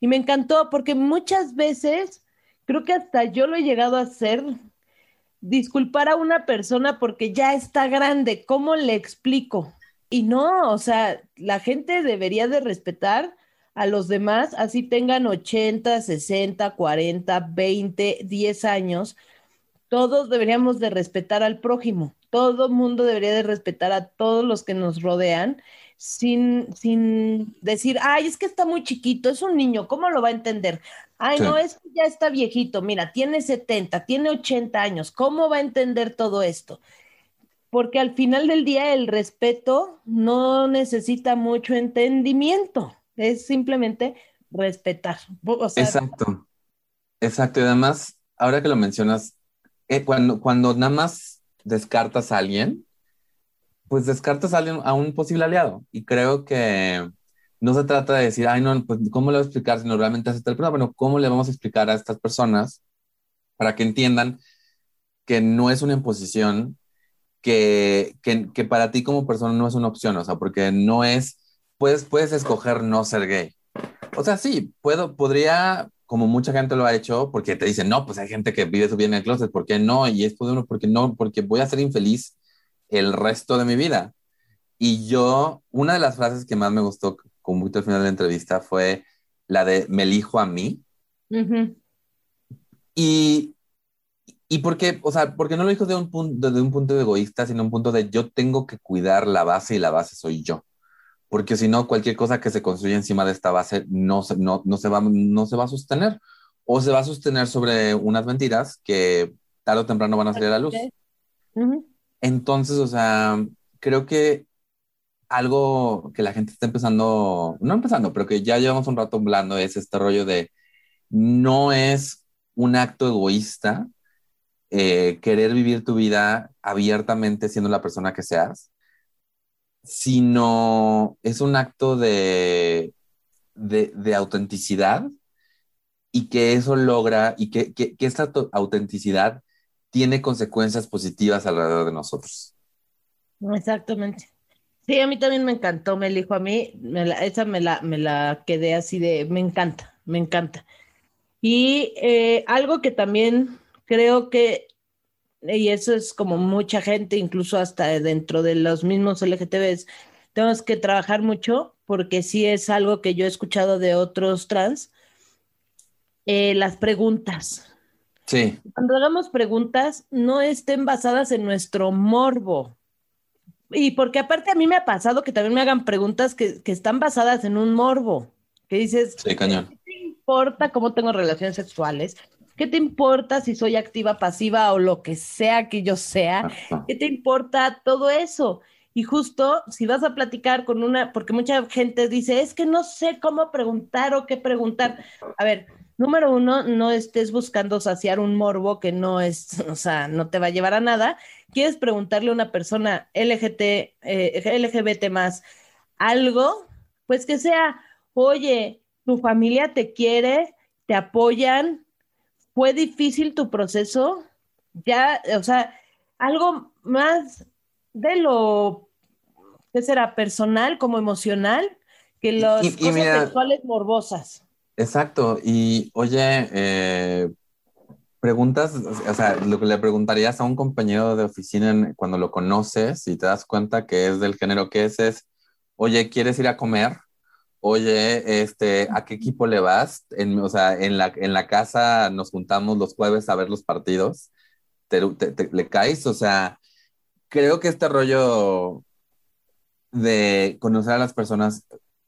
Y me encantó porque muchas veces, creo que hasta yo lo he llegado a hacer, disculpar a una persona porque ya está grande. ¿Cómo le explico? Y no, o sea, la gente debería de respetar a los demás, así tengan 80, 60, 40, 20, 10 años. Todos deberíamos de respetar al prójimo. Todo mundo debería de respetar a todos los que nos rodean sin, sin decir, ay, es que está muy chiquito, es un niño, ¿cómo lo va a entender? Ay, sí. no, es que ya está viejito, mira, tiene 70, tiene 80 años, ¿cómo va a entender todo esto? Porque al final del día el respeto no necesita mucho entendimiento, es simplemente respetar. O sea, exacto, exacto. Y además, ahora que lo mencionas, eh, cuando, cuando nada más descartas a alguien, pues descartas a, alguien, a un posible aliado. Y creo que no se trata de decir, ay, no, pues, ¿cómo le voy a explicar si no realmente hace tal persona? Bueno, ¿cómo le vamos a explicar a estas personas para que entiendan que no es una imposición, que, que, que, para ti como persona no es una opción, o sea, porque no es, puedes, puedes escoger no ser gay. O sea, sí, puedo, podría, como mucha gente lo ha hecho, porque te dicen, no, pues hay gente que vive su vida en el closet, ¿por qué no? Y es por uno, porque no, porque voy a ser infeliz el resto de mi vida. Y yo, una de las frases que más me gustó como mucho al final de la entrevista fue la de me elijo a mí. Uh -huh. Y, y porque, o sea, porque no lo dijo desde un, punto, desde un punto egoísta, sino un punto de yo tengo que cuidar la base y la base soy yo. Porque si no, cualquier cosa que se construya encima de esta base no se, no, no, se va, no se va a sostener. O se va a sostener sobre unas mentiras que tarde o temprano van a salir a la luz. Entonces, o sea, creo que algo que la gente está empezando, no empezando, pero que ya llevamos un rato hablando es este rollo de no es un acto egoísta eh, querer vivir tu vida abiertamente siendo la persona que seas, sino es un acto de, de, de autenticidad y que eso logra y que, que, que esta autenticidad tiene consecuencias positivas alrededor de nosotros. Exactamente. Sí, a mí también me encantó, me elijo a mí, me la, esa me la, me la quedé así de, me encanta, me encanta. Y eh, algo que también creo que y eso es como mucha gente, incluso hasta dentro de los mismos LGTBs, tenemos que trabajar mucho porque sí es algo que yo he escuchado de otros trans, eh, las preguntas. Sí. Cuando hagamos preguntas, no estén basadas en nuestro morbo. Y porque aparte a mí me ha pasado que también me hagan preguntas que, que están basadas en un morbo, que dices, Sí, cañón. ¿qué te importa cómo tengo relaciones sexuales? ¿Qué te importa si soy activa, pasiva o lo que sea que yo sea? ¿Qué te importa todo eso? Y justo si vas a platicar con una, porque mucha gente dice, es que no sé cómo preguntar o qué preguntar. A ver, número uno, no estés buscando saciar un morbo que no es, <laughs> o sea, no te va a llevar a nada. ¿Quieres preguntarle a una persona LGT, eh, LGBT más algo? Pues que sea, oye, tu familia te quiere, te apoyan, fue difícil tu proceso, ya, o sea, algo más de lo, ¿qué será? Personal como emocional, que las y- y cosas mira- sexuales morbosas. Exacto. Y oye, eh, preguntas, o sea, lo que le preguntarías a un compañero de oficina cuando lo conoces y te das cuenta que es del género que es, es, oye, ¿quieres ir a comer? Oye, este, ¿a qué equipo le vas? En, o sea, en la, en la casa nos juntamos los jueves a ver los partidos. ¿Te, te- te- le caes? O sea, creo que este rollo de conocer a las personas,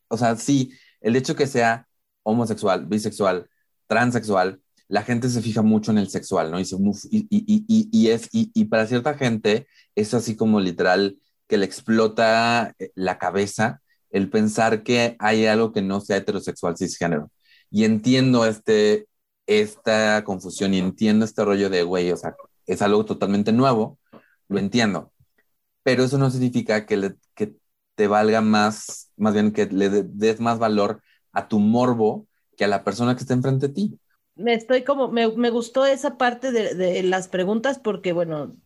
o sea, sí, el hecho que sea homosexual, bisexual, transexual, la gente se fija mucho en el sexual, ¿no? Y, se- uf, y, y- y- y- y es, y, y para cierta gente es así como literal que le explota eh, la cabeza el pensar que hay algo que no sea heterosexual cisgénero. Y entiendo este, esta confusión y entiendo este rollo de, güey, o sea, es algo totalmente nuevo, lo entiendo, pero eso no significa que, que te valga más, más bien que le de- des más valor a tu morbo que a la persona que está enfrente de ti. Me estoy como, me, me gustó esa parte de las preguntas porque, bueno,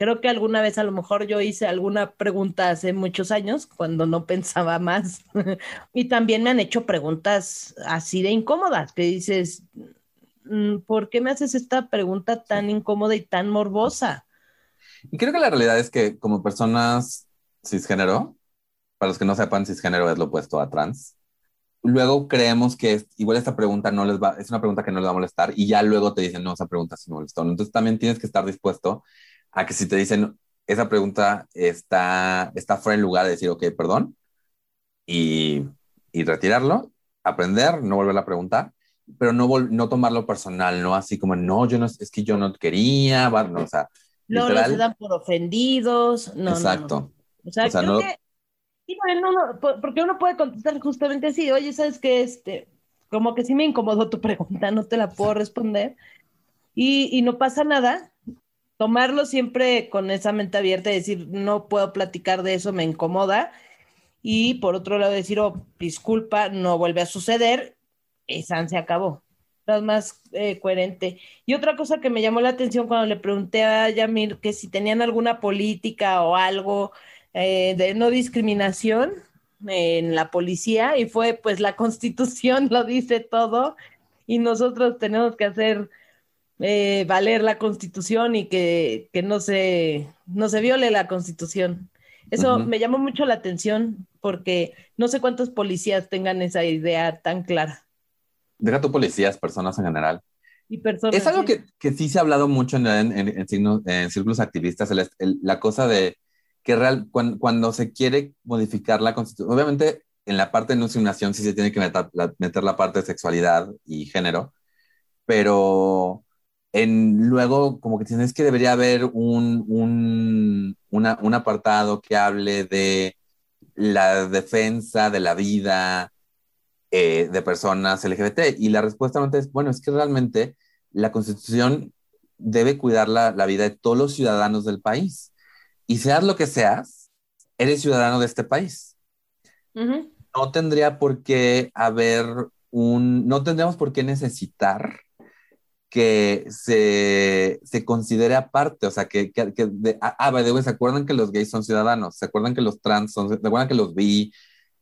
creo que alguna vez a lo mejor yo hice alguna pregunta hace muchos años cuando no <laughs> pensaba más. Y también me han hecho preguntas así de incómodas, que dices, "Mm, ¿por qué me haces esta pregunta tan incómoda y tan morbosa? Y creo que la realidad es que como personas cisgénero, para los que no sepan, cisgénero es lo opuesto a trans, luego creemos que es- igual esta pregunta no les va, es una pregunta que no les va a molestar y ya luego te dicen, no, esa pregunta sí me molestó. Entonces también tienes que estar dispuesto a que si te dicen, esa pregunta está, está fuera de lugar de decir, ok, perdón, y, y retirarlo, aprender, no volver a preguntar, pero no, vol- no tomarlo personal, no así como, no, yo no, es que yo no quería, no, o sea, Luego literal, se dan por ofendidos. No, no, no. exacto. O sea, O sea, creo no- que, y bueno, no, no, po- porque uno puede contestar justamente así, oye, ¿sabes qué? Este, como que sí me incomodó tu pregunta, no te la puedo responder. Y, y no pasa nada. Tomarlo siempre con esa mente abierta y decir, no puedo platicar de eso, me incomoda. Y por otro lado decir, oh, disculpa, no vuelve a suceder, y san se acabó. Es más eh, coherente. Y otra cosa que me llamó la atención cuando le pregunté a Yamir que si tenían alguna política o algo eh, de no discriminación en la policía, y fue pues la <laughs> constitución lo dice todo, y nosotros tenemos que hacer eh, valer la constitución y que, que no se, no se viole la constitución. Eso me llamó mucho la atención porque no sé cuántos policías tengan esa idea tan clara. Deja tu policías, personas en general. Y personas. Es algo que, que sí se ha hablado mucho en, en, en- en signos- en círculos activistas, el- el- la cosa de que real, cuan- cuando, se quiere modificar la constitución, obviamente en la parte de no discriminación sí se tiene que meter la, meter la parte de sexualidad y género, pero en, luego como que tienes que debería haber un, un, una- un apartado que hable de la defensa de la vida eh, de personas LGBT. Y la respuesta realmente es, bueno, es que realmente la constitución debe cuidar la, la vida de todos los ciudadanos del país. Y seas lo que seas, eres ciudadano de este país. No tendría por qué haber un, no tendríamos por qué necesitar que se, se considere aparte, o sea, que, que, que de, ah, ah, by the way, ¿se acuerdan que los gays son ciudadanos? ¿Se acuerdan que los trans son, ¿se acuerdan que los bi,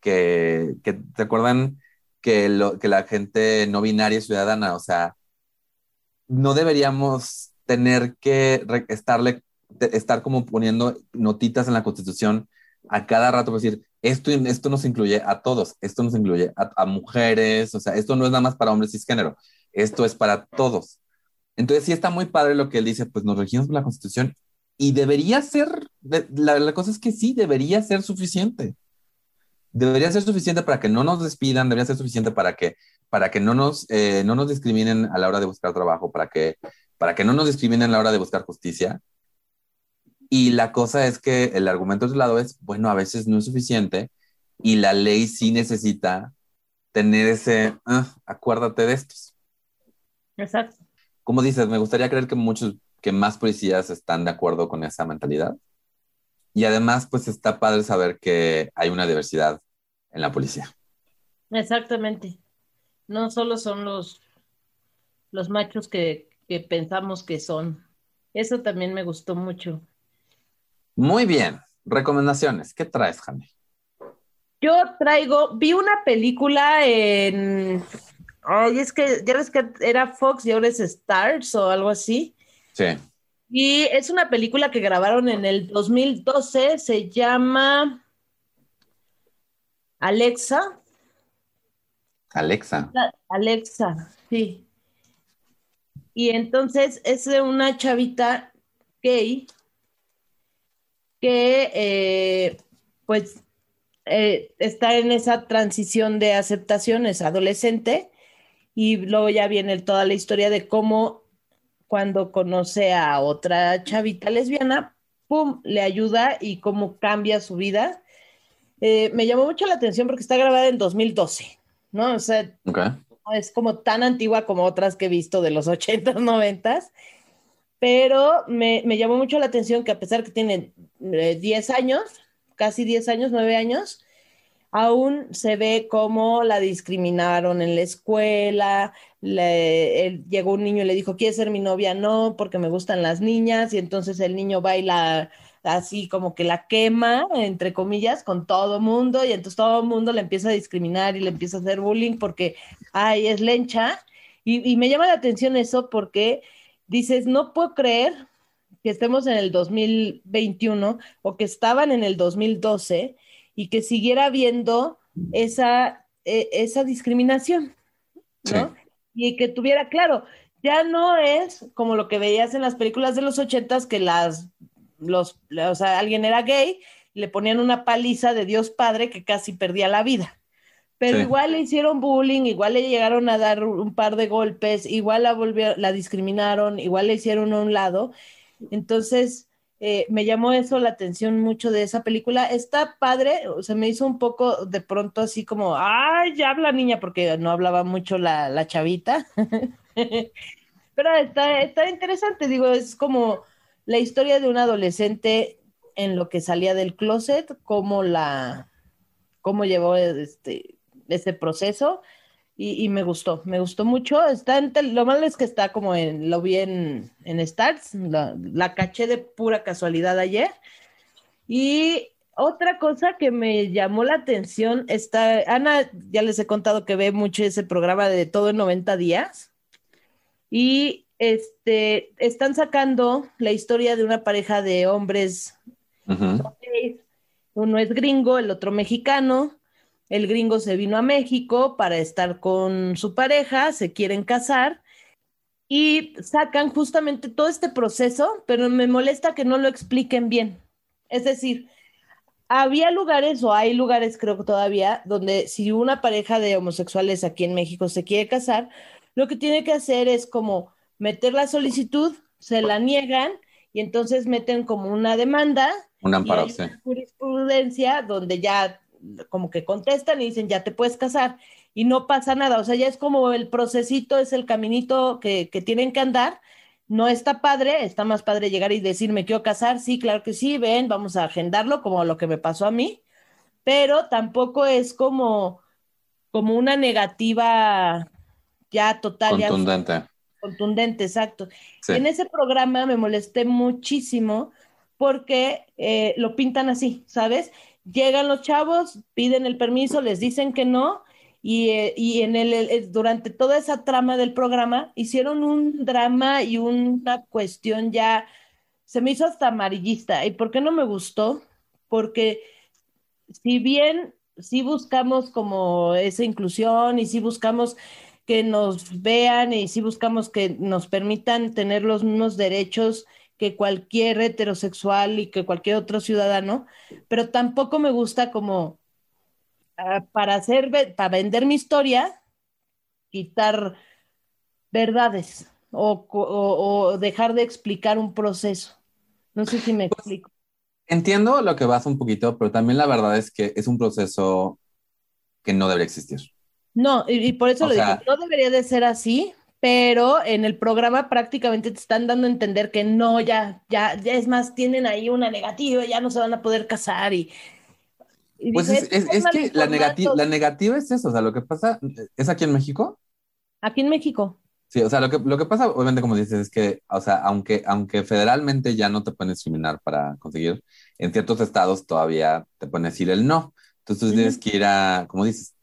que, que ¿se acuerdan que, lo, que la gente no binaria es ciudadana? O sea, no deberíamos tener que estarle, estar como poniendo notitas en la constitución a cada rato, para decir, esto, esto nos incluye a todos, esto nos incluye a, mujeres, o sea, esto no es nada más para hombres cisgénero, esto es para todos. Entonces sí está muy padre lo que él dice, pues nos regimos por la constitución y debería ser, la, la cosa es que sí, debería ser suficiente debería ser suficiente para que no nos despidan, debería ser suficiente para que, para que no, nos, eh, no nos discriminen a la hora de buscar trabajo, para que, para que no nos discriminen a la hora de buscar justicia. Y la cosa es que el argumento de otro lado es, bueno, a veces no es suficiente y la ley sí necesita tener ese, ah, acuérdate de estos. Exacto. Como dices, me gustaría creer que muchos, que más policías están de acuerdo con esa mentalidad. Y además, pues está padre saber que hay una diversidad en la policía. Exactamente. No solo son los, los machos que, que pensamos que son. Eso también me gustó mucho. Muy bien. Recomendaciones. ¿Qué traes, Jane? Yo traigo, vi una película en. Ay, es que ya ves que era Fox y ahora es Stars o algo así. Sí. Y es una película que grabaron en el 2012, se llama Alexa. Alexa. Alexa, sí. Y entonces es de una chavita gay que eh, pues eh, está en esa transición de aceptación, es adolescente, y luego ya viene toda la historia de cómo cuando conoce a otra chavita lesbiana, ¡pum!, le ayuda y cómo cambia su vida. Eh, me llamó mucho la atención porque está grabada en 2012, ¿no? O sea, es como tan antigua como otras que he visto de los 80s, 90s, pero me, me llamó mucho la atención que a pesar que tiene 10 eh, años, casi 10 años, 9 años, aún se ve cómo la discriminaron en la escuela. llegó un niño y le dijo, ¿quieres ser mi novia? No, porque me gustan las niñas. Y entonces el niño baila así como que la quema, entre comillas, con todo mundo. Y entonces todo el mundo le empieza a discriminar y le empieza a hacer bullying porque, ay, es lencha. Y me llama la atención eso porque dices, no puedo creer que estemos en el 2021 o que estaban en el 2012 y que siguiera habiendo esa, e, esa discriminación, ¿no? Y que tuviera, claro, ya no es como lo que veías en las películas de los ochentas que las, los, o sea, alguien era gay, le ponían una paliza de Dios Padre que casi perdía la vida. Pero igual le hicieron bullying, igual le llegaron a dar un par de golpes, igual la volvieron, la discriminaron, igual le hicieron a un lado. Entonces, eh, me llamó eso la atención mucho de esa película. Está padre, o sea, me hizo un poco de pronto así como, ay, ya habla niña, porque no hablaba mucho la, la chavita. <laughs> Pero está, está interesante, digo, es como la historia de un adolescente en lo que salía del closet, cómo la, cómo llevó este, ese proceso y, me gustó, me gustó mucho. Está lo malo es que está como en, lo vi en, en Stars, la, caché de pura casualidad ayer. Y otra cosa que me llamó la atención está, Ana, ya les he contado que ve mucho ese programa de todo en 90 días. Y este, están sacando la historia de una pareja de hombres. Uno es gringo, el otro mexicano el gringo se vino a México para estar con su pareja, se quieren casar y sacan justamente todo este proceso, pero me molesta que no lo expliquen bien. Es decir, había lugares o hay lugares creo que todavía donde si una pareja de homosexuales aquí en México se quiere casar, lo que tiene que hacer es como meter la solicitud, se la niegan y entonces meten como una demanda. Una amparo, jurisprudencia donde ya como que contestan y dicen, ya te puedes casar y no pasa nada. O sea, ya es como el procesito, es el caminito que, tienen que andar. No está padre, está más padre llegar y decir, me quiero casar, sí, claro que sí, ven, vamos a agendarlo, como lo que me pasó a mí, pero tampoco es como, como una negativa ya total. Contundente. contundente, exacto. En ese programa me molesté muchísimo porque eh, lo pintan así, ¿sabes? Llegan los chavos, piden el permiso, les dicen que no, Y, eh, y en el, durante toda esa trama del programa hicieron un drama y una cuestión ya, se me hizo hasta amarillista. ¿Y por qué no me gustó? Porque si bien sí buscamos como esa inclusión y sí buscamos que nos vean y sí buscamos que nos permitan tener los mismos derechos que cualquier heterosexual y que cualquier otro ciudadano, pero tampoco me gusta como ah, para hacer, para vender mi historia, quitar verdades o, co- o- o dejar de explicar un proceso. No sé si me explico. Entiendo lo que vas un poquito, pero también la verdad es que es un proceso que no debería existir. No, y, y por eso O lo sea- digo, no debería de ser así, pero en el programa prácticamente te están dando a entender que no, ya, ya, ya es más, tienen ahí una negativa, ya no se van a poder casar y, y Pues es, es- "Están es que la, negati- informados". la negativa es eso, o sea, lo que pasa, ¿es aquí en México? Aquí en México. Sí, o sea, lo que, lo que pasa, obviamente, como dices, es que, o sea, aunque, aunque federalmente ya no te pueden discriminar para conseguir, en ciertos estados todavía te pueden decir el no. Entonces tú Ujú. tienes que ir a, como dices,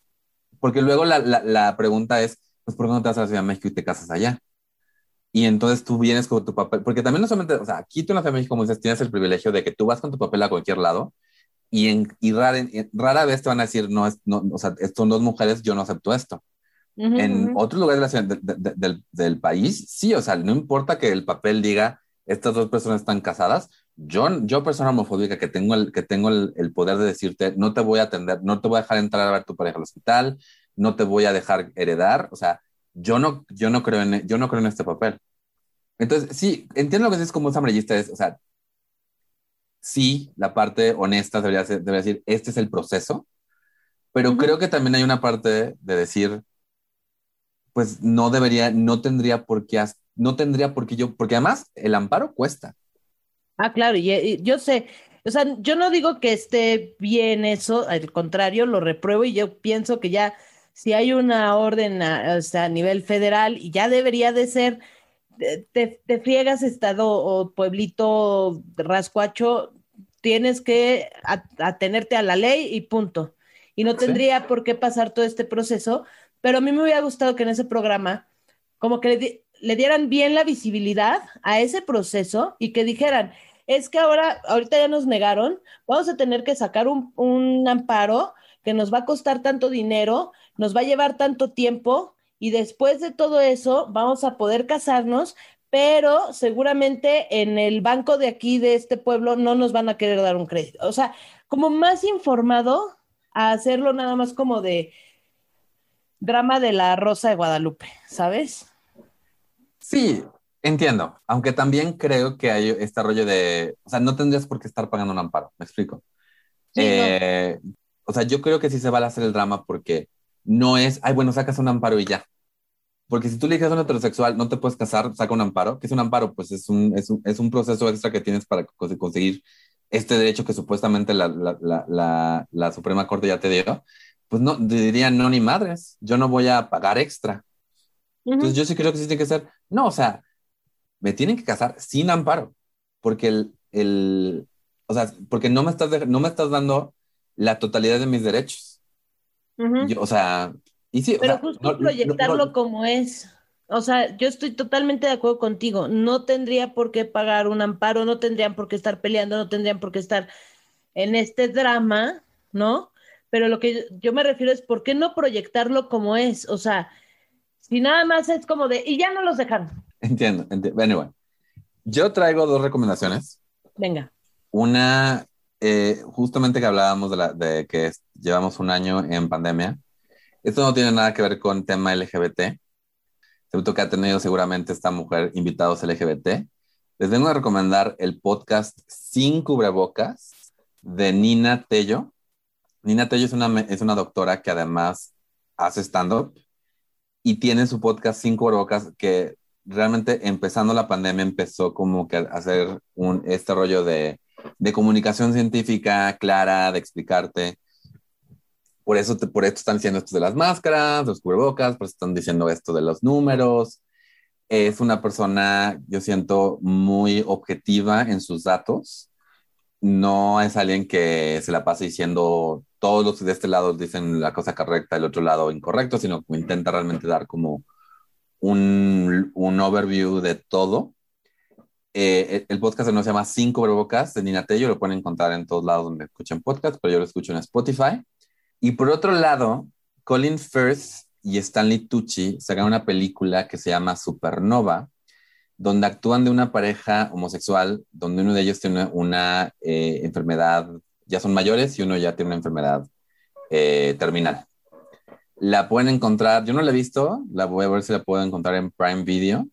porque luego la, la, la pregunta es, pues, ¿por qué no te vas a la Ciudad de México y te casas allá? Y entonces tú vienes con tu papel, porque también no solamente, o sea, aquí tú en la Ciudad de México, como dices, tienes el privilegio de que tú vas con tu papel a cualquier lado y, en, y rara, en- rara vez te van a decir, no, es, no, o sea, son dos mujeres, yo no acepto esto. Ujú, En ujú. otros lugares de de- de- del, del país, sí, o sea, no importa que el papel diga estas dos personas están casadas. Yo, yo persona homofóbica que tengo, el, que tengo el, el poder de decirte, no te voy a atender, no te voy a dejar entrar a ver tu pareja al hospital, no te voy a dejar heredar, o sea, yo no, yo no creo en, yo no creo en este papel. Entonces, sí, entiendo lo que dices como es amarillista, es, o sea, sí, la parte honesta debería, ser- debería decir, este es el proceso, pero creo que también hay una parte de decir, pues no debería, no tendría por qué, no tendría por qué yo, porque además el amparo cuesta. Ah, claro, y, y yo sé, o sea, yo no digo que esté bien eso, al contrario, lo repruebo y yo pienso que ya, si hay una orden a, o sea, a nivel federal y ya debería de ser, te, te- te friegas estado o pueblito rascuacho, tienes que atenerte a la ley y punto. Y no Sí. tendría por qué pasar todo este proceso, pero a mí me hubiera gustado que en ese programa como que le, di- le dieran bien la visibilidad a ese proceso y que dijeran, es que ahora, ahorita ya nos negaron, vamos a tener que sacar un, un amparo que nos va a costar tanto dinero, nos va a llevar tanto tiempo y después de todo eso vamos a poder casarnos, pero seguramente en el banco de aquí, de este pueblo, no nos van a querer dar un crédito. O sea, como más informado a hacerlo nada más como de drama de la Rosa de Guadalupe, ¿sabes? Sí, entiendo, aunque también creo que hay este rollo de, o sea, no tendrías por qué estar pagando un amparo, me explico. Sí, no. Eh, O sea, yo creo que sí se vale hacer el drama porque no es, ay, bueno, sacas un amparo y ya. Porque si tú le dices a un heterosexual, no te puedes casar, saca un amparo. ¿Qué es un amparo? Pues es un, es un, es un proceso extra que tienes para cons- conseguir este derecho que supuestamente la, la, la, la, Suprema Corte ya te dio. Pues no, dirían, no, ni madres, yo no voy a pagar extra. Entonces yo sí creo que sí tiene que ser, no, o sea, me tienen que casar sin amparo, porque el, el o sea, porque no me estás, no me estás dando la totalidad de mis derechos. Yo, o sea, y sí, o Pero sea, justo no- proyectarlo no- como es. O sea, yo estoy totalmente de acuerdo contigo. No tendría por qué pagar un amparo, no tendrían por qué estar peleando, no tendrían por qué estar en este drama, ¿no? Pero lo que yo, yo me refiero es por qué no proyectarlo como es. O sea, si nada más es como de, y ya no los dejaron. Entiendo, entiendo. Anyway, yo traigo dos recomendaciones. Venga. Una, eh, justamente que hablábamos de, que llevamos un año en pandemia. Esto no tiene nada que ver con tema LGBT. Seguro que ha tenido seguramente esta mujer invitados LGBT. Les vengo a recomendar el podcast Sin Cubrebocas de Nina Tello. Nina Tello es una, es una doctora que además hace stand-up y tiene su podcast Sin Cubrebocas que realmente empezando la pandemia empezó como que a hacer un, este rollo de, de comunicación científica clara, de explicarte. Por eso, por esto están diciendo esto de las máscaras, los cubrebocas, por eso están diciendo esto de los números. Es una persona, yo siento, muy objetiva en sus datos. No es alguien que se la pase diciendo todos los de este lado dicen la cosa correcta, el otro lado incorrecto, sino que intenta realmente dar como un, un overview de todo. Eh, el podcast no se llama Cinco Verbocas de Nina Tello, lo pueden encontrar en todos lados donde escuchen podcast, pero yo lo escucho en Spotify. Y por otro lado, Colin Firth y Stanley Tucci sacan una película que se llama Supernova, donde actúan de una pareja homosexual, donde uno de ellos tiene una eh, enfermedad, ya son mayores y uno ya tiene una enfermedad eh, terminal. La pueden encontrar, yo no la he visto, la voy a ver si la puedo encontrar en Prime Video.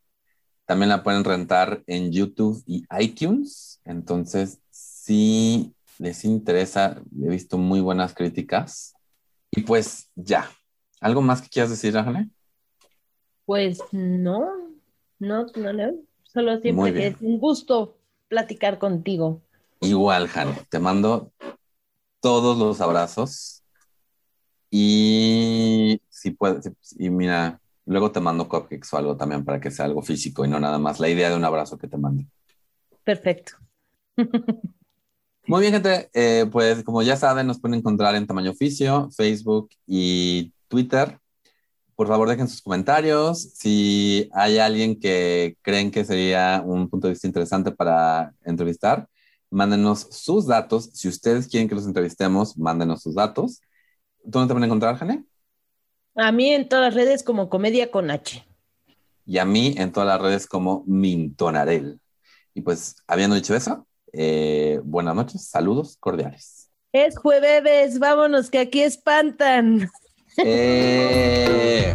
También la pueden rentar en YouTube y iTunes. Entonces, si les interesa, he visto muy buenas críticas. Y pues ya. ¿Algo más que quieras decir, Ángel? Pues no, no, no, no. Solo siempre que es un gusto platicar contigo. Igual, Jane. Te mando todos los abrazos. Y si puedes, y mira, luego te mando cupcakes o algo también para que sea algo físico y no nada más la idea de un abrazo que te mande. Perfecto. <laughs> Muy bien, gente. Eh, pues como ya saben, nos pueden encontrar en Tamaño Oficio, Facebook y Twitter. Por favor, dejen sus comentarios. Si hay alguien que creen que sería un punto de vista interesante para entrevistar, mándenos sus datos. Si ustedes quieren que los entrevistemos, mándenos sus datos. ¿Dónde te van a encontrar, Jane? A mí en todas las redes como Comedia con H. Y a mí en todas las redes como Mintonarel. Y pues, habiendo dicho eso, eh, buenas noches, saludos cordiales. Es jueves, vámonos que aquí espantan. Eh...